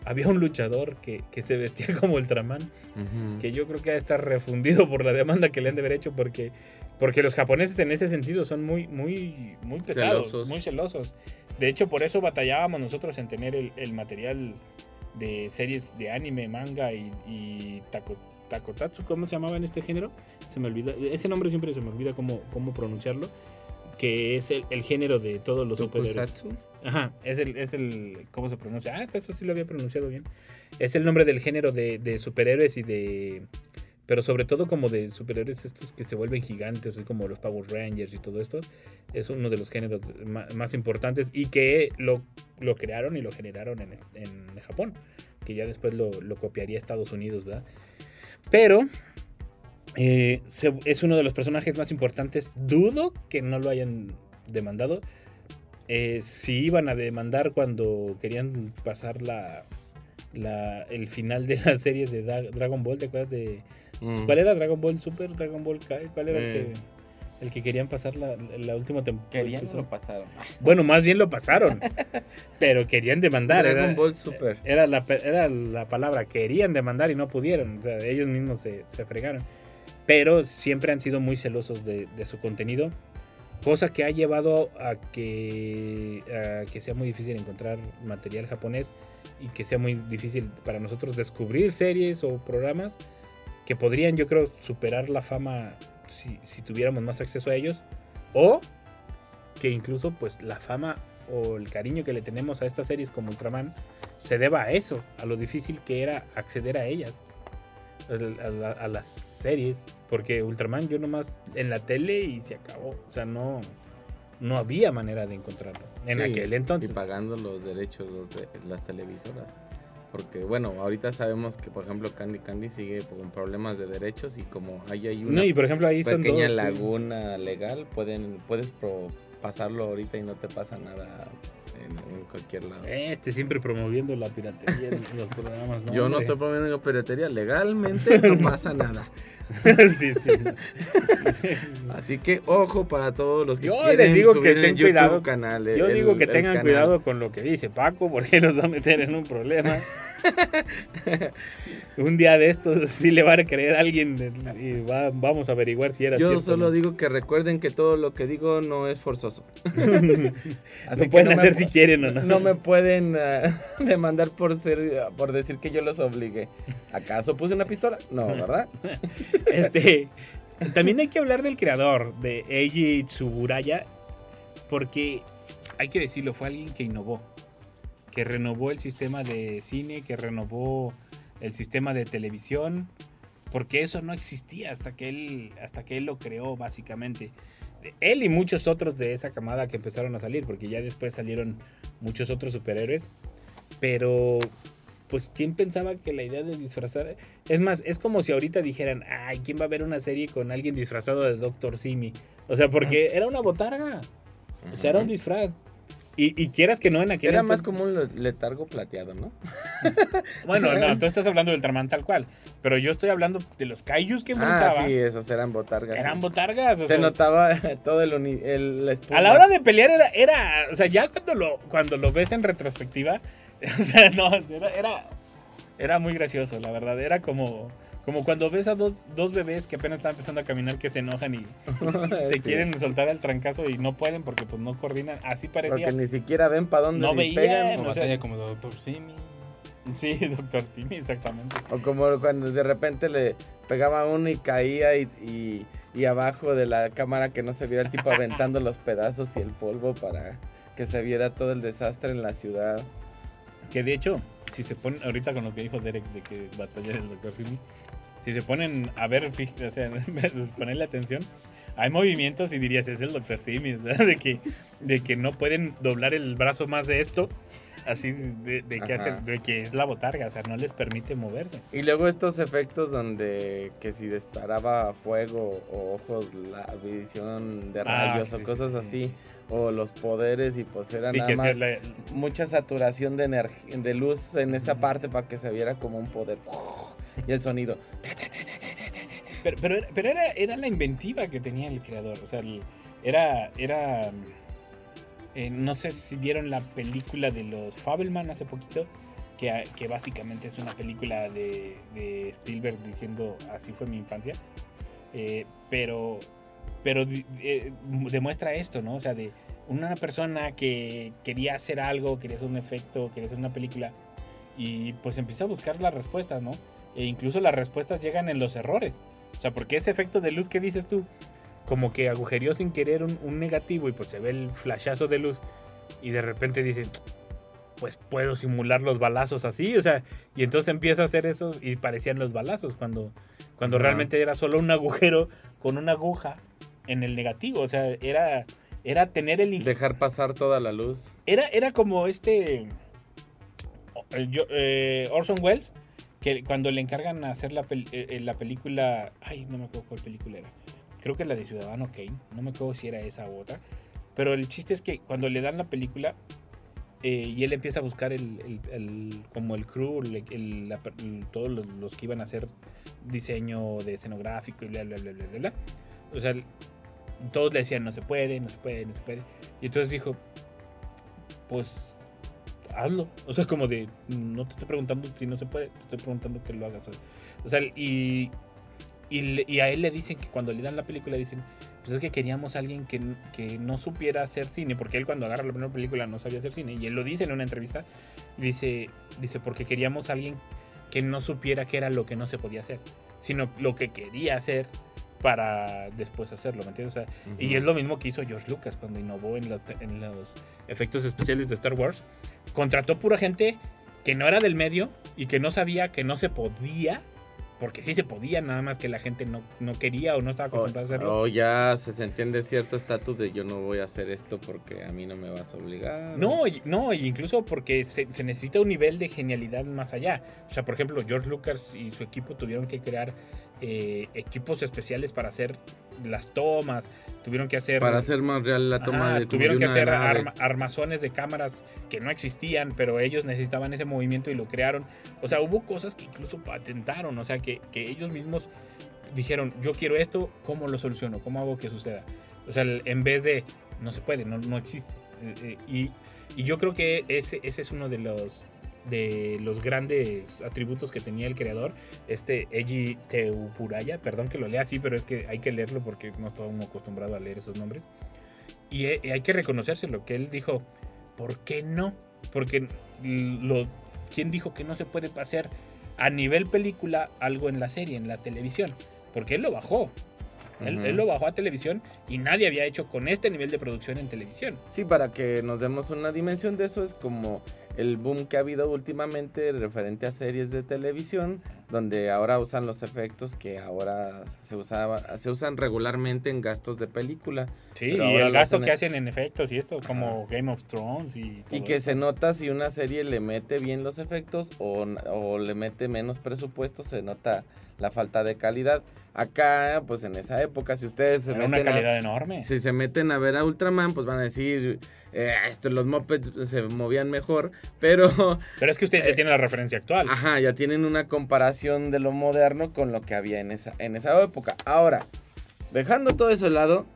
había un luchador que, que se vestía [LAUGHS] como Ultraman, Ujú. que yo creo que ha de estar refundido por la demanda que le han de haber hecho, porque, porque los japoneses en ese sentido son muy, muy, muy pesados, Celosos. muy celosos. De hecho, por eso batallábamos nosotros en tener el, el material de series de anime, manga y, y tako- takotatsu, ¿cómo se llamaba en este género? Se me olvida, ese nombre siempre se me olvida cómo, cómo pronunciarlo, que es el, el género de todos los superhéroes. Ajá, es el, es el, ¿cómo se pronuncia? Ah, hasta eso sí lo había pronunciado bien. Es el nombre del género de, de superhéroes y de, pero sobre todo como de superhéroes estos que se vuelven gigantes, así como los Power Rangers y todo esto. Es uno de los géneros más, importantes y que lo, lo crearon y lo generaron en, Japón, que ya después lo, lo copiaría Estados Unidos, ¿verdad? Pero eh, es uno de los personajes más importantes. Dudo que no lo hayan demandado. Eh, si iban a demandar cuando querían pasar la, la- el final de la serie de Dragon Ball, ¿te acuerdas de Mm. cuál era Dragon Ball Super, Dragon Ball Kai? ¿Cuál era el, Eh. que, el que querían pasar la, la última temporada? Querían lo pasaron. [LAUGHS] Bueno, más bien lo pasaron, pero querían demandar. Dragon era, Ball Super. era la, era la palabra, querían demandar y no pudieron. O sea, ellos mismos se, se fregaron. Pero siempre han sido muy celosos de, de su contenido. Cosa que ha llevado a que, a que sea muy difícil encontrar material japonés y que sea muy difícil para nosotros descubrir series o programas que podrían, yo creo, superar la fama si, si tuviéramos más acceso a ellos. O que incluso pues la fama o el cariño que le tenemos a estas series como Ultraman se deba a eso, a lo difícil que era acceder a ellas. a, a la- a las series. Porque Ultraman yo nomás en la tele y se acabó. O sea, no, no había manera de encontrarlo. En Sí, aquel entonces. Y pagando los derechos de las televisoras. Porque bueno, ahorita sabemos que por ejemplo Candy Candy sigue con problemas de derechos y como ahí hay una No, y por ejemplo ahí son pequeña sí. laguna legal, pueden puedes pro- pasarlo ahorita y no te pasa nada en, en cualquier lado. Este siempre promoviendo la piratería en los programas. Yo no estoy promoviendo piratería, legalmente no [LAUGHS] pasa nada. [LAUGHS] sí, sí. Así que ojo para todos los que Yo quieren les digo subir que cuidado. canal, Yo digo que tengan canal. cuidado con lo que dice Paco, porque nos va a meter en un problema. [LAUGHS] un día de estos sí le va a creer a alguien y va- vamos a averiguar si era Yo cierto. solo ¿no? digo que recuerden que todo lo que digo no es forzoso. [LAUGHS] Lo pueden hacer si quieren o no. No me pueden ah, demandar por ser por decir que yo los obligué. ¿Acaso puse una pistola? No, ¿verdad? Este, también hay que hablar del creador de Eiji Tsuburaya, porque hay que decirlo, fue alguien que innovó, que renovó el sistema de cine, que renovó el sistema de televisión, porque eso no existía hasta que él, hasta que él lo creó, básicamente. Él y muchos otros de esa camada que empezaron a salir, porque ya después salieron muchos otros superhéroes, pero pues quién pensaba que la idea de disfrazar es más es como si ahorita dijeran ay quién va a ver una serie con alguien disfrazado de Doctor Simi o sea porque era una botarga o sea era un disfraz y, y quieras que no en aquel Era más como un le- letargo plateado, ¿no? [LAUGHS] bueno no [LAUGHS] tú estás hablando del Ultraman tal cual pero yo estoy hablando de los kaijus que Ah, enfrentaba sí, esos eran botargas. eran sí. botargas o Se sea, notaba [LAUGHS] todo el, el la a la hora de pelear era, era o sea ya cuando lo cuando lo ves en retrospectiva [LAUGHS] o sea no era era, era muy gracioso la verdad era como como cuando ves a dos, dos bebés que apenas están empezando a caminar que se enojan y [LAUGHS] te Sí. quieren soltar al trancazo y no pueden porque pues no coordinan así parecía Porque ni siquiera ven para dónde No veían, pegan. Como o sea- como Doctor Simi. sí [LAUGHS] doctor sí exactamente O como cuando de repente le pegaba a uno y caía y, y, y abajo de la cámara que no se viera el tipo aventando los pedazos y el polvo para que se viera todo el desastre en la ciudad. Que de hecho si se ponen ahorita con lo que dijo Derek de que batalla el doctor Simi si se ponen a ver o sea [LAUGHS] ponerle atención hay movimientos y dirías es el doctor Simi [LAUGHS] de que de que no pueden doblar el brazo más de esto así de, de que, hace- de que es la botarga o sea no les permite moverse Y luego estos efectos donde que si disparaba fuego o ojos, la visión de Ah, rayos sí, o cosas sí. así, o los poderes y pues era nada más la- mucha saturación de energía, de luz en esa parte para que se viera como un poder y el sonido. Pero, pero, era- pero era, era la inventiva que tenía el creador. O sea, el- era. era eh, no sé si vieron la película de los Fabelman hace poquito. Que, básicamente es una película de, Spielberg diciendo así fue mi infancia. Eh, pero pero eh, demuestra esto, ¿no? O sea, de una persona que quería hacer algo, quería hacer un efecto, quería hacer una película. Y pues empieza a buscar las respuestas, ¿no? E incluso las respuestas llegan en los errores. O sea, porque ese efecto de luz que dices tú, como que agujerió sin querer un, un negativo y pues se ve el flashazo de luz y de repente dice, pues puedo simular los balazos así, o sea, y entonces empieza a hacer esos y parecían los balazos cuando, cuando realmente era solo un agujero con una aguja en el negativo, o sea, era, era tener el... Dejar pasar toda la luz. Era, era como este. eh, yo- eh, Orson Welles, que cuando le encargan hacer la, pel- eh, la película. Ay, no me acuerdo cuál película era. Creo que la de Ciudadano Kane. No me acuerdo si era esa u otra. Pero el chiste es que cuando le dan la película. eh, y él empieza a buscar el, el- como el crew, el- todos los, los que iban a hacer diseño de escenográfico y bla, bla, bla, bla, bla, bla. O sea, todos le decían, no se puede, no se puede, no se puede. Y entonces dijo, pues hazlo. O sea, como de, no te estoy preguntando si no se puede, te estoy preguntando que lo hagas. O sea, y, y, y a él le dicen que cuando le dan la película, dicen, pues es que queríamos a alguien que, que no supiera hacer cine, porque él cuando agarra la primera película no sabía hacer cine, y él lo dice en una entrevista, dice, dice porque queríamos a alguien que no supiera qué era lo que no se podía hacer, sino lo que quería hacer para después hacerlo, ¿me entiendes? O sea, y es lo mismo que hizo George Lucas cuando innovó en los, en los efectos especiales de Star Wars. Contrató pura gente que no era del medio y que no sabía que no se podía porque sí se podía, nada más que la gente no, no quería o no estaba acostumbrada a hacerlo. o ya se sentían de cierto estatus de yo no voy a hacer esto porque a mí no me vas a obligar. No, no, incluso porque se, se necesita un nivel de genialidad más allá. O sea, por ejemplo, George Lucas y su equipo tuvieron que crear eh, equipos especiales para hacer las tomas, tuvieron que hacer... Para hacer más real la toma Ajá, de tuvieron que hacer arma- armazones de cámaras que no existían, pero ellos necesitaban ese movimiento y lo crearon. O sea, hubo cosas que incluso patentaron, o sea, que, que ellos mismos dijeron, yo quiero esto, ¿cómo lo soluciono? ¿Cómo hago que suceda? O sea, en vez de, no se puede, no, no existe. Eh, eh, y, y yo creo que ese, ese es uno de los de los grandes atributos que tenía el creador, este Eiji Teupuraya, perdón que lo lea así, pero es que hay que leerlo porque no está uno acostumbrado a leer esos nombres. Y eh, hay que reconocérselo, que él dijo, ¿por qué no? Porque lo, ¿quién dijo que no se puede hacer a nivel película algo en la serie, en la televisión? Porque él lo bajó. Él, él lo bajó a televisión y nadie había hecho con este nivel de producción en televisión. Sí, para que nos demos una dimensión de eso es como el boom que ha habido últimamente referente a series de televisión, donde ahora usan los efectos que ahora se usaba, se usan regularmente en gastos de película. Sí, y el gasto que en- hacen en efectos y esto, como Game of Thrones y... Y todo que eso. se nota si una serie le mete bien los efectos o, o le mete menos presupuesto, se nota la falta de calidad. Acá, pues en esa época, si ustedes se Era una meten a- enorme. Si se meten a ver a Ultraman, pues van a decir, eh, esto, los mopeds se movían mejor, pero, [LAUGHS] Pero es que ustedes ya tienen la referencia actual. Eh, ajá, ya tienen una comparación de lo moderno con lo que había en esa, en esa época. Ahora, dejando todo eso de lado,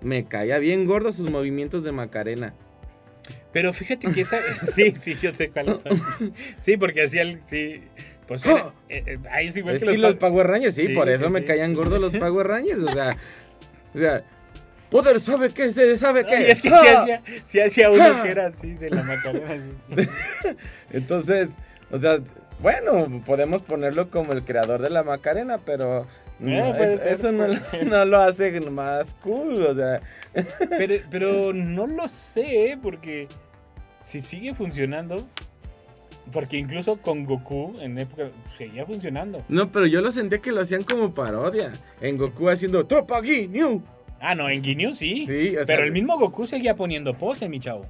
me caía bien gordo sus movimientos de Macarena. Pero fíjate que esa... [LAUGHS] [LAUGHS] sí, sí, yo sé cuáles son. Sí, porque hacía el... Sí, pues eh, eh, ahí es igual que Estilo los pa- Power Rangers, sí, Sí, por eso sí, me sí. caían gordos los Power Rangers, o sea, o sea, poder sabe qué, se sabe qué. y es que ¡Ah! hacía, sí hacía uno ¡Ah! que era así de la Macarena. [LAUGHS] Entonces, o sea, bueno, podemos ponerlo como el creador de la Macarena, pero no, es- ser, eso no, lo- no lo hace más cool, o sea, Pero, pero [LAUGHS] no lo sé, porque si sigue funcionando, porque incluso con Goku en época seguía funcionando. no, pero yo lo sentía que lo hacían como parodia, en Goku haciendo Tropa Ginyu. Ah, no, en Ginyu sí. Sí, o sea, pero el mismo Goku seguía poniendo pose, mi chavo.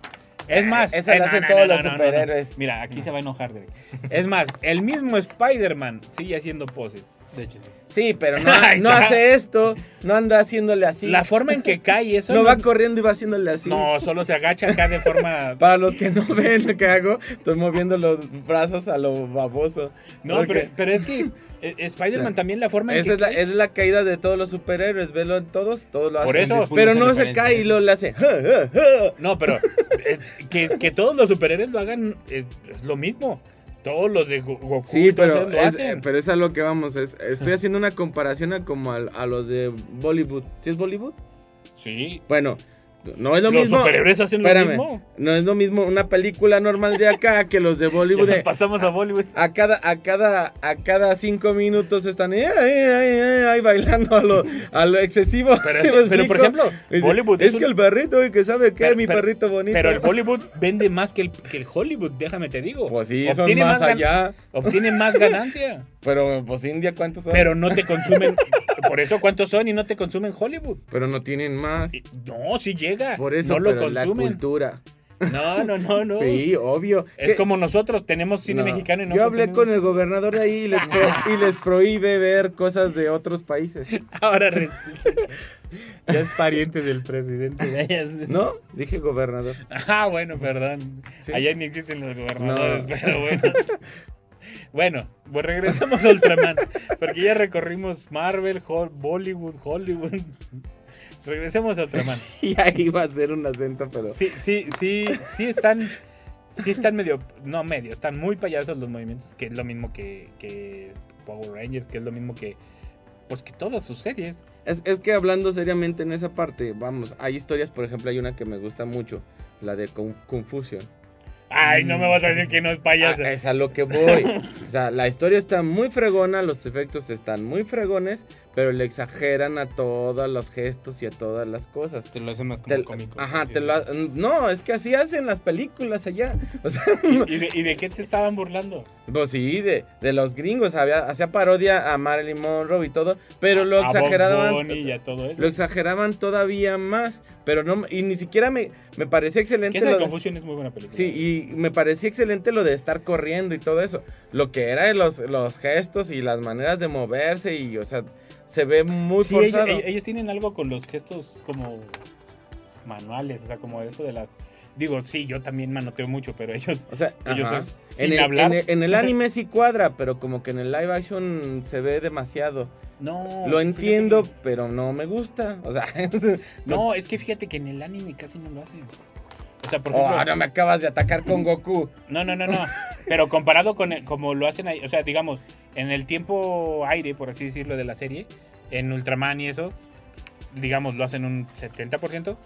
Es más, esa eh, la no, hacen no, todos no, los superhéroes. Mira, aquí se va a enojar, Derek. Es más, el mismo Spider-Man sigue haciendo poses. De hecho, sí. Sí, pero [LAUGHS] no, hace esto, no anda haciéndole así. La forma en que cae eso. no no- va corriendo y va haciéndole así. No, solo se agacha acá de forma. [LAUGHS] Para los que no [LAUGHS] ven lo que hago, estoy moviendo los brazos a lo baboso. No, Porque- pero, pero es que eh, Spider-Man O sea, también la forma en Esa que es la, cae- es la caída de todos los superhéroes, velo en todos, todos lo hacen. Por eso. Pero no se cae y lo le hace. No, pero eh, que, que todos los superhéroes lo hagan eh, es lo mismo. Todos los de Go- Goku Sí, pero es, pero es a lo que vamos. Es, estoy [LAUGHS] haciendo una comparación a como al- a, los de Bollywood. ¿Sí es Bollywood? Sí. Bueno, no es lo los mismo. superhéroes hacen lo Espérame, mismo. no es lo mismo una película normal de acá que los de [LAUGHS] Bollywood. De- pasamos a Bollywood. a cada, a cada, a cada cinco minutos están ahí, ahí, ahí, ahí, bailando a lo, a lo excesivo. Pero, [LAUGHS] ¿sí es- pero, por ejemplo, Dice, Bollywood es es que el perrito, y que sabe qué, Pero- mi pero- perrito bonito. Pero el Bollywood vende más que el, que el Hollywood, déjame te digo. Pues sí, son más allá. Obtiene más ganancia. [LAUGHS] Pero pues India, ¿cuántos son? pero no te consumen. Por eso, ¿cuántos son y no te consumen Hollywood? Pero no tienen más. Y- No, sí llega. Por eso, no lo pero la cultura. No, no, no, no. [LAUGHS] Sí, obvio. Es ¿Qué? como nosotros, tenemos cine No. mexicano y no Yo hablé con el gobernador de ahí y les, y les prohíbe ver cosas de otros países. [LAUGHS] Ahora [LAUGHS] ya es pariente del presidente de allá. ¿No? Dije gobernador. Ah, bueno, perdón. Sí. Allá ni existen los gobernadores, No. pero bueno. Bueno, pues regresamos a Ultraman. Porque ya recorrimos Marvel, Hol- Bollywood, Hollywood. Regresemos a Ultraman. [LAUGHS] Y ahí va a ser un acento, pero... Sí, sí, sí, sí están. Sí están medio. No, medio. Están muy payasos los movimientos. Que es lo mismo que, que Power Rangers. Que es lo mismo que. Pues que todas sus series. Es, es que hablando seriamente en esa parte, vamos, hay historias, por ejemplo, hay una que me gusta mucho, la de Con- Confusion. Ay, no me vas a decir que no es payaso. Ah, es a lo que voy. O sea, la historia está muy fregona, los efectos están muy fregones, pero le exageran a todos los gestos y a todas las cosas. Te lo hace más como Te- cómico. ajá, te lo ha- no, es que así hacen las películas allá. [LAUGHS] O sea, ¿Y de, y de qué te estaban burlando? pues sí, de, de los gringos, había, hacía parodia a Marilyn Monroe y todo, pero lo A exageraban. Bunny y a todo eso. Lo exageraban todavía más, pero no, y ni siquiera me, me parecía Que excelente esa lo de Confusion es muy buena película. Sí, y me parecía excelente lo de estar corriendo y todo eso. Lo que era los, los gestos y las maneras de moverse y, o sea, se ve muy Sí, ellos, forzado. ellos- ellos tienen algo con los gestos como manuales, o sea, como eso de las... Digo, sí, yo también manoteo mucho, pero ellos... o sea, ellos ajá. es en, sin el, hablar. en el- en el [LAUGHS] anime sí cuadra, pero como que en el live action se ve demasiado. No. Lo entiendo, que- pero no me gusta. O sea, [LAUGHS] No, es que fíjate que en el anime casi no lo hacen. O sea, por oh, no me acabas de atacar con Goku. No, no, no, no. Pero comparado con el- como lo hacen ahí, o sea, digamos, en el tiempo aire, por así decirlo, de la serie, en Ultraman y eso, digamos, lo hacen un 70%.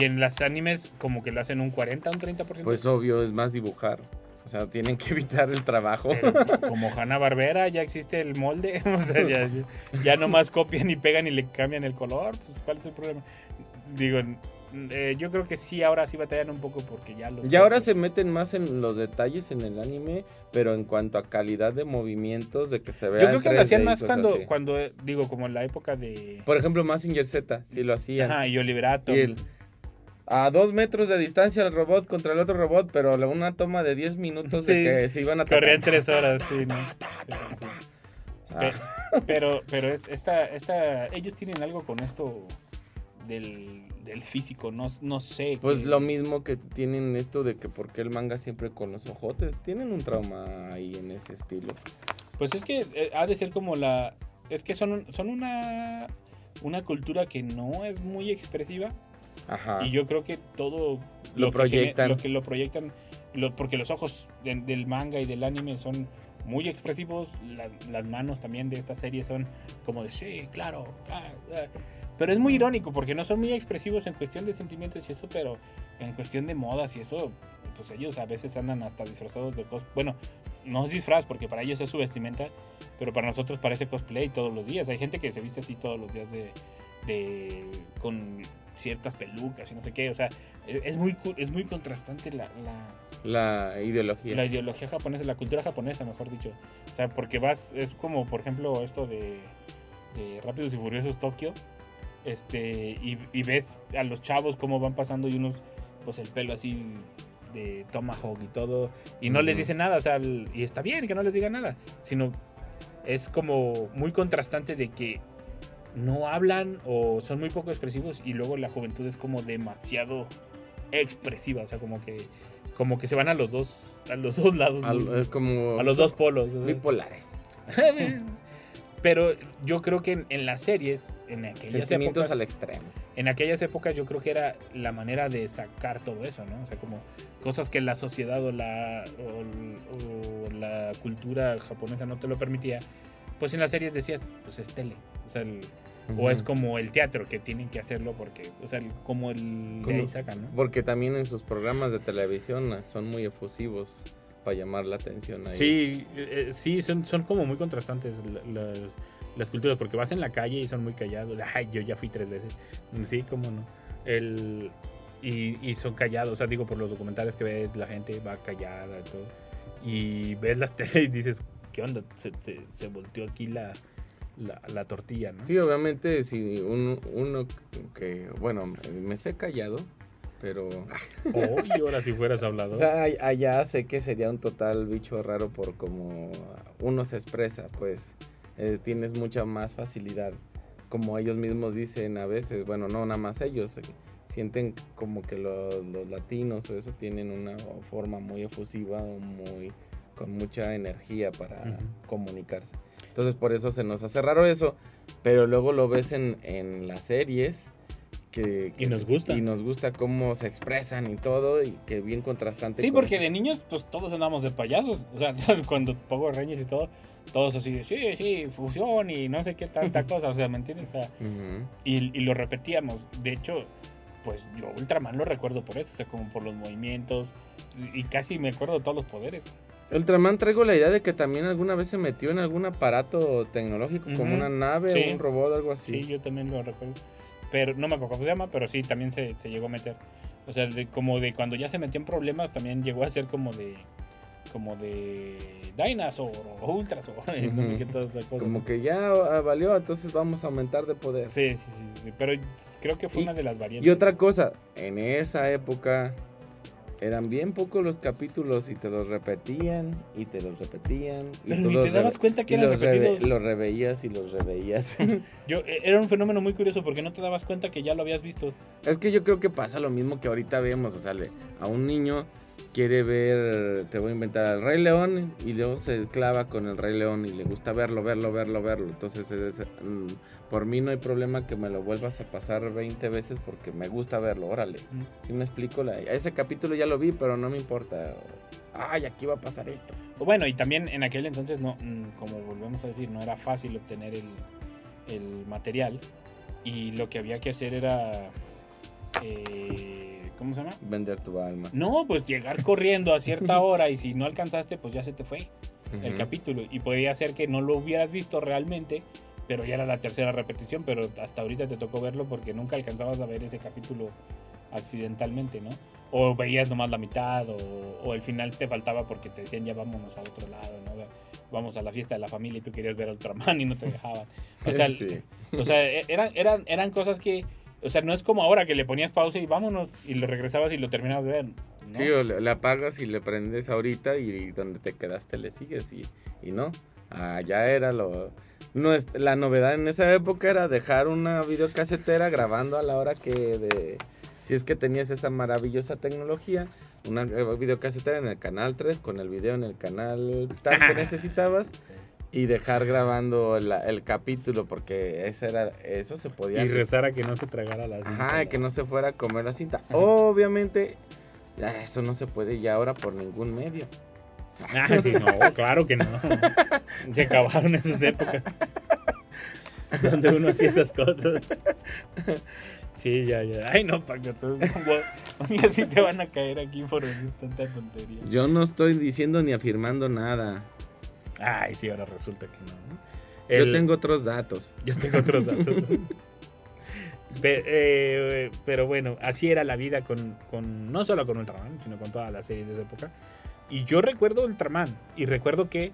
Y en las animes, como que lo hacen un 40, un 30%. Pues obvio, es más dibujar. O sea, tienen que evitar el trabajo. Pero como Hanna Barbera ya existe el molde, [LAUGHS] o sea, ya, ya, ya nomás copian y pegan y le cambian el color, pues ¿cuál es el problema? Digo, eh, yo creo que sí, ahora sí batallan un poco porque ya los... Y ahora se meten más en los detalles en el anime, pero en cuanto a calidad de movimientos, de que se vea Yo creo que lo 3D hacían más cuando, así. cuando, eh, digo, como en la época de... Por ejemplo, Mazinger Z, sí lo hacían. Ajá, y Oliverato. Y el- a dos metros de distancia el robot contra el otro robot, pero una toma de 10 minutos de que se iban a. Corrían tres horas, sí, ¿no? [LAUGHS] Ah, Pe- Pero, pero es- esta, esta, ellos tienen algo con esto del, del físico, no, no sé. Pues qué- lo mismo que tienen esto de que por qué el manga siempre con los ojotes. Tienen un trauma ahí en ese estilo. Pues es que eh, ha de ser como la... Es que son, un- son una, una cultura que no es muy expresiva Ajá. y yo creo que todo Lo que gene- proyectan. lo que lo proyectan, lo- porque los ojos de- del manga y del anime son muy expresivos, la- las manos también de esta serie son como de sí, claro, ah, ah". Pero es muy irónico porque no son muy expresivos en cuestión de sentimientos y eso, pero en cuestión de modas y eso, pues ellos a veces andan hasta disfrazados de cosas, bueno, no es disfraz porque para ellos es su vestimenta, pero para nosotros parece cosplay todos los días, hay gente que se viste así todos los días de, de con ciertas pelucas y no sé qué, o sea, es es muy, es muy contrastante la- la, La ideología. la ideología japonesa, la cultura japonesa, mejor dicho. O sea, porque vas, es como, por ejemplo, esto de, de Rápidos y Furiosos Tokio, este, y, y ves a los chavos cómo van pasando y unos, pues el pelo así de Tomahawk y todo, y no les dice nada, o sea, el- y está bien que no les diga nada, sino es como muy contrastante de que no hablan o son muy poco expresivos y luego la juventud es como demasiado expresiva, o sea, como que como que se van a los dos a los dos lados, muy- eh, como a los dos polos. o sea. bipolares. [LAUGHS] Pero yo creo que en, en las series, en aquellas Sentimientos épocas, al extremo. en aquellas épocas yo creo que era la manera de sacar todo eso, ¿no? O sea, como cosas que la sociedad o la, o, o la cultura japonesa no te lo permitía. Pues en las series decías, pues es tele. O sea, el- o es como el teatro que tienen que hacerlo porque, o sea, el- como el de Como- ahí sacan, ¿no? Porque también en sus programas de televisión ah, son muy efusivos para llamar la atención ahí. Sí, eh, eh, sí, son, son como muy contrastantes la- las, las culturas, porque vas en la calle y son muy callados. [LAUGHS] Ay, yo ya fui tres veces. Sí, cómo no. El, y, y son callados, o sea, digo, por los documentales que ves, la gente va callada y todo. Y ves las [LAUGHS] tele y dices, ¿qué onda? Se, se, se volteó aquí la, la, la tortilla, ¿no? Sí, obviamente, si un- uno que, bueno, me sé callado, pero... [LAUGHS] Oh, y ahora si fueras hablado. O sea, allá sé que sería un total bicho raro por como uno se expresa, pues eh, tienes mucha más facilidad. Como ellos mismos dicen a veces, bueno, no nada más ellos, eh, sienten como que los, los latinos o eso tienen una forma muy efusiva o muy con mucha energía para comunicarse. Entonces por eso se nos hace raro eso, pero luego lo ves en, en las series que, que Y nos se- gusta. y nos gusta cómo se expresan y todo y que bien contrastante. Sí, con- porque de niños, pues todos andamos de payasos. O sea, [LAUGHS] cuando pongo Rangers y todo, todos así de sí, sí, fusión y no sé qué tanta [LAUGHS] cosa. O sea, ¿me entiendes? O sea, Ujú. y, y lo repetíamos. De hecho, pues yo Ultraman lo recuerdo por eso, o sea, como por los movimientos y y casi me acuerdo de todos los poderes. Ultraman traigo la idea de que también alguna vez se metió en algún aparato tecnológico, como Ujú. una nave Sí. o un robot, algo así. Sí, yo también lo recuerdo. Pero no me acuerdo cómo se llama, pero sí, también se, se llegó a meter. O sea, de- como de cuando ya se metía en problemas, también llegó a ser como de como de Dinosaur o Ultras o [LAUGHS] no sé qué todas esas cosas. Como que ya ah, valió, entonces vamos a aumentar de poder. Sí, sí, sí, sí, sí, pero creo que fue Y- una de las variantes. Y otra cosa, en esa época eran bien pocos los capítulos y te los repetían y te los repetían. Y Pero ni los te dabas cuenta que eran los, repetidos. los reveías y los reveías. [LAUGHS] [LAUGHS] Yo, eh, era un fenómeno muy curioso porque no te dabas cuenta que ya lo habías visto. es que yo creo que pasa lo mismo que ahorita vemos, o sea, le- a un niño quiere ver, te voy a inventar al Rey León y luego se clava con el Rey León y le gusta verlo, verlo, verlo, verlo. Entonces, es- mm, por mí no hay problema que me lo vuelvas a pasar 20 veces porque me gusta verlo, órale. Si me explico, la, ese capítulo ya lo vi, pero no me importa. Ay, aquí va a pasar esto. O Bueno, y también en aquel entonces, no, mm, como volvemos a decir, no era fácil obtener el, el material. Y lo que había que hacer era. eh, ¿Cómo se llama? Vender tu alma. No, pues llegar corriendo a cierta [LAUGHS] hora y si no alcanzaste, pues ya se te fue el capítulo. Y podía ser que no lo hubieras visto realmente, pero ya era la tercera repetición, pero hasta ahorita te tocó verlo porque nunca alcanzabas a ver ese capítulo accidentalmente, ¿no? O veías nomás la mitad, o, o el final te faltaba porque te decían ya vámonos a otro lado, ¿no? Vamos a la fiesta de la familia y tú querías ver a Ultraman [LAUGHS] y no te dejaban. O sea, [LAUGHS] Sí. o sea, e- eran, eran, eran cosas que, o sea, no es como ahora que le ponías pausa y vámonos y lo regresabas y lo terminabas de ver. ¿no? Sí, o le, le apagas y le prendes ahorita y, donde te quedaste le sigues y, y no. Ah, ya era lo... No es, la novedad en esa época era dejar una videocasetera grabando a la hora que de... Si es que tenías esa maravillosa tecnología, una eh, videocasetera en el canal 3 con el video en el canal tal que [LAUGHS] necesitabas y dejar grabando la- el capítulo porque ese era, eso se podía... Y rezar a que no se tragara la cinta, Ajá, que no se fuera a comer la cinta. Obviamente, ya eso no se puede ya ahora por ningún medio. Ah, sí, no, claro que no. [LAUGHS] Se acabaron esas épocas. Donde uno hacía esas cosas. Sí, ya, ya. Ay, no, Paco, tú, un día sí te van a caer aquí por decir tanta tontería. Yo no estoy diciendo ni afirmando nada. Ay, sí, ahora resulta que no. ¿no? Yo tengo otros datos. Yo tengo otros datos. [LAUGHS] Eh, pero bueno, así era la vida con, con no solo con Ultraman, sino con todas las series de esa época. Y yo recuerdo Ultraman y recuerdo que,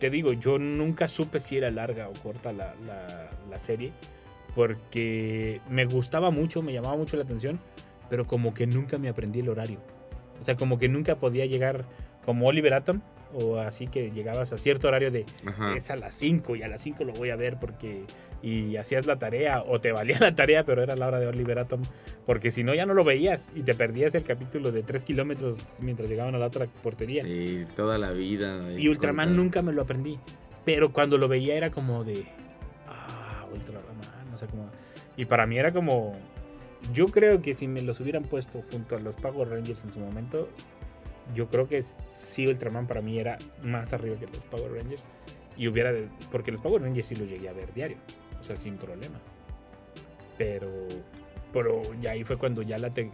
te digo, yo nunca supe si era larga o corta la, la- la serie, porque me gustaba mucho, me llamaba mucho la atención, pero como que nunca me aprendí el horario. O sea, como que nunca podía llegar como Oliver Atom, o así que llegabas a cierto horario de, Ajá. es a las 5 y a las 5 lo voy a ver porque y hacías la tarea o te valía la tarea pero era la hora de Oliver Atom porque si no ya no lo veías y te perdías el capítulo de 3 kilómetros mientras llegaban a la otra portería Sí, toda la vida. y Ultraman nunca me lo aprendí pero cuando lo veía era como de ah Ultraman no sé cómo y para mí era como yo creo que si me los hubieran puesto junto a los Power Rangers en su momento yo creo que sí Ultraman para mí era más arriba que los Power Rangers y hubiera de- porque los Power Rangers sí los llegué a ver diario o sea sin problema pero pero ya ahí fue cuando ya la tec-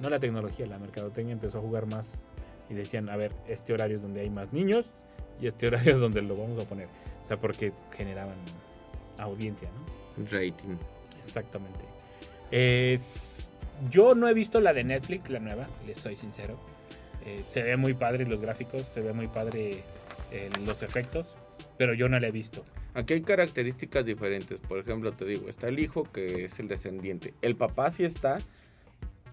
no la tecnología la mercadotecnia empezó a jugar más y decían a ver este horario es donde hay más niños y este horario es donde lo vamos a poner o sea porque generaban audiencia no Rating. Exactamente. Es, yo no he visto la de Netflix, la nueva, les soy sincero. Eh, se ve muy padre los gráficos, se ve muy padre eh, los efectos, pero yo no la he visto. Aquí hay características diferentes. Por ejemplo, te digo, está el hijo que es el descendiente. El papá sí está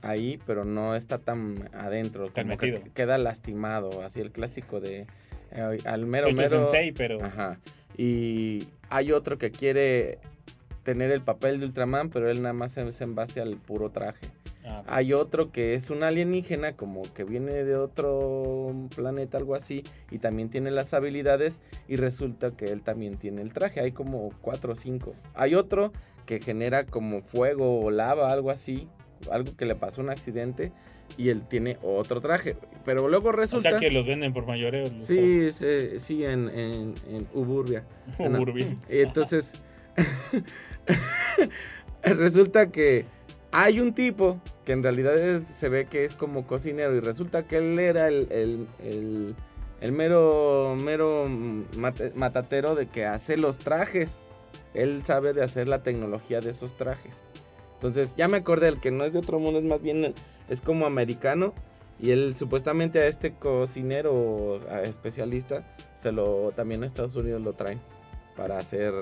ahí, pero no está tan adentro. Tan como que metido. queda lastimado. Así el clásico de eh, al mero Soy tu mero. sensei, pero Ajá. Y hay otro que quiere tener el papel de Ultraman, pero él nada más es en base al puro traje. ah, Hay otro que es un alienígena, como que viene de otro planeta, algo así, y también tiene las habilidades, y resulta que él también tiene el traje. Hay como cuatro o cinco. Hay otro que genera como fuego o lava, algo así, algo que le pasó un accidente, y él tiene otro traje. Pero luego o resulta... sea que los venden por mayoreo. Sí, sí, sí, en, en, en Uburbia. [LAUGHS] Uburbia. Y entonces, [LAUGHS] [LAUGHS] resulta que Hay un tipo que en realidad es- se ve que es como cocinero y resulta que él era el, el- el- mero, mero matatero de que hace los trajes. Él sabe de hacer la tecnología de esos trajes. Entonces ya me acordé, el que no es de otro mundo, es más bien, es como americano. Y él supuestamente a este cocinero especialista, se lo también a Estados Unidos lo traen para hacer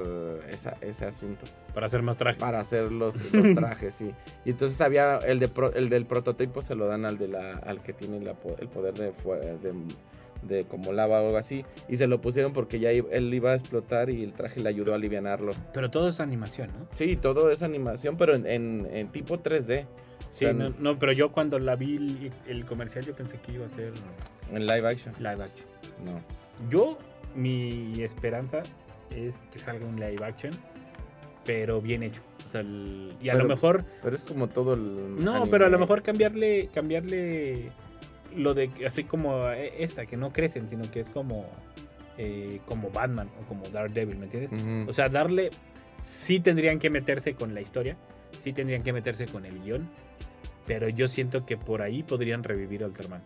esa- ese asunto Para hacer más trajes. para hacer los, [LAUGHS] los trajes, sí. Y entonces había el de pro- el del prototipo se lo dan al de la al que tiene la po- el poder de, de de como lava o algo así y se lo pusieron porque ya él iba a explotar y el traje le ayudó a alivianarlo. Pero todo es animación, ¿no? Sí, todo es animación, pero en, en- en tipo 3D. Sí, O sea, no, no, pero yo cuando la vi el, el comercial yo pensé que iba a ser En live action. live action. No. Yo, mi esperanza es que salga un live action, pero bien hecho. O sea, el- y a Pero- lo mejor Pero es como todo el No, anime. pero a lo mejor cambiarle, cambiarle lo de así como eh, esta, que no crecen, sino que es como, eh, como Batman o como Daredevil, ¿me entiendes? O sea, darle, sí tendrían que meterse con la historia, sí tendrían que meterse con el guion, pero yo siento que por ahí podrían revivir a Ultraman.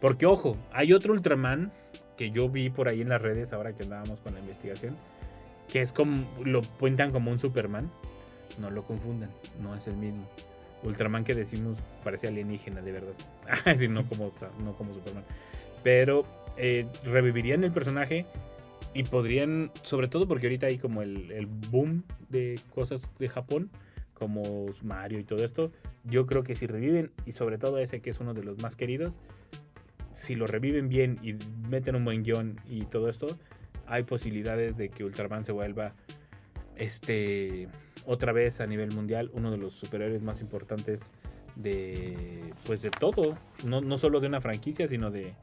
Porque ojo, hay otro Ultraman que yo vi por ahí en las redes ahora que andábamos con la investigación, que es como, lo pintan como un Superman. No lo confundan, no es el mismo. Ultraman que decimos parece alienígena, de verdad. [LAUGHS] Así, no, como, no como Superman. Pero eh, revivirían el personaje y podrían, sobre todo porque ahorita hay como el, el boom de cosas de Japón, como Mario y todo esto. Yo creo que si reviven, y sobre todo ese que es uno de los más queridos, si lo reviven bien y meten un buen guion y todo esto, hay posibilidades de que Ultraman se vuelva este otra vez a nivel mundial uno de los superhéroes más importantes de pues de todo, no, no solo de una franquicia, sino de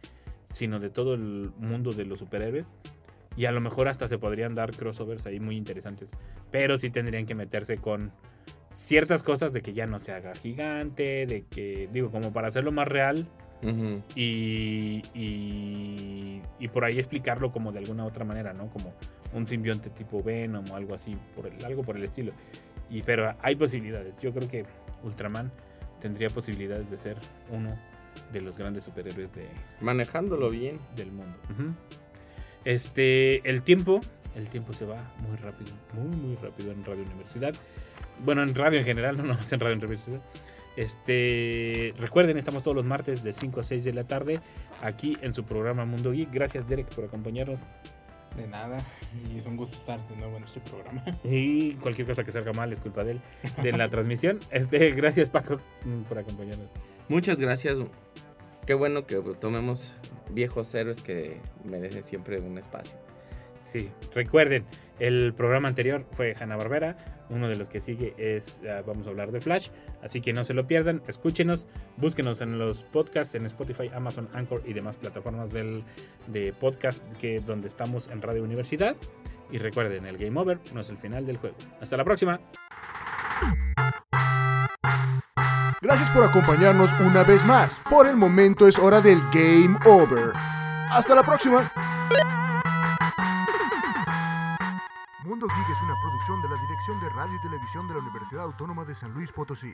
sino de todo el mundo de los superhéroes. Y a lo mejor hasta se podrían dar crossovers ahí muy interesantes. Pero sí tendrían que meterse con ciertas cosas de que ya no se haga gigante, de que, digo, como para hacerlo más real, Y, y, y por ahí explicarlo como de alguna otra manera, ¿no? Como un simbionte tipo Venom o algo así, por el, algo por el estilo. Y, pero hay posibilidades. Yo creo que Ultraman tendría posibilidades de ser uno de los grandes superhéroes de, Manejándolo bien. del mundo. Este, el tiempo, el tiempo se va muy rápido, muy, muy rápido en Radio Universidad. Bueno, en radio en general, no nomás [LAUGHS] en Radio Universidad. Este, recuerden, estamos todos los martes de 5 a 6 de la tarde aquí en su programa Mundo Geek. Gracias, Derek, por acompañarnos. De nada. Y es un gusto estar de nuevo en este programa. [LAUGHS] Y cualquier cosa que salga mal es culpa de él, de la transmisión. [LAUGHS] Este, gracias, Paco, por acompañarnos. Muchas gracias. Qué bueno que tomemos viejos héroes que merecen siempre un espacio. Sí, recuerden, el programa anterior fue Hanna Barbera, uno de los que sigue es, ah, vamos a hablar de Flash, así que no se lo pierdan, escúchenos, búsquenos en los podcasts, en Spotify, Amazon, Anchor y demás plataformas del, de podcast que, donde estamos en Radio Universidad. Y recuerden, el Game Over no es el final del juego. Hasta la próxima. Gracias por acompañarnos una vez más. Por el momento es hora del Game Over. Hasta la próxima. Mundo Geek es una producción de la Dirección de Radio y Televisión de la Universidad Autónoma de San Luis Potosí.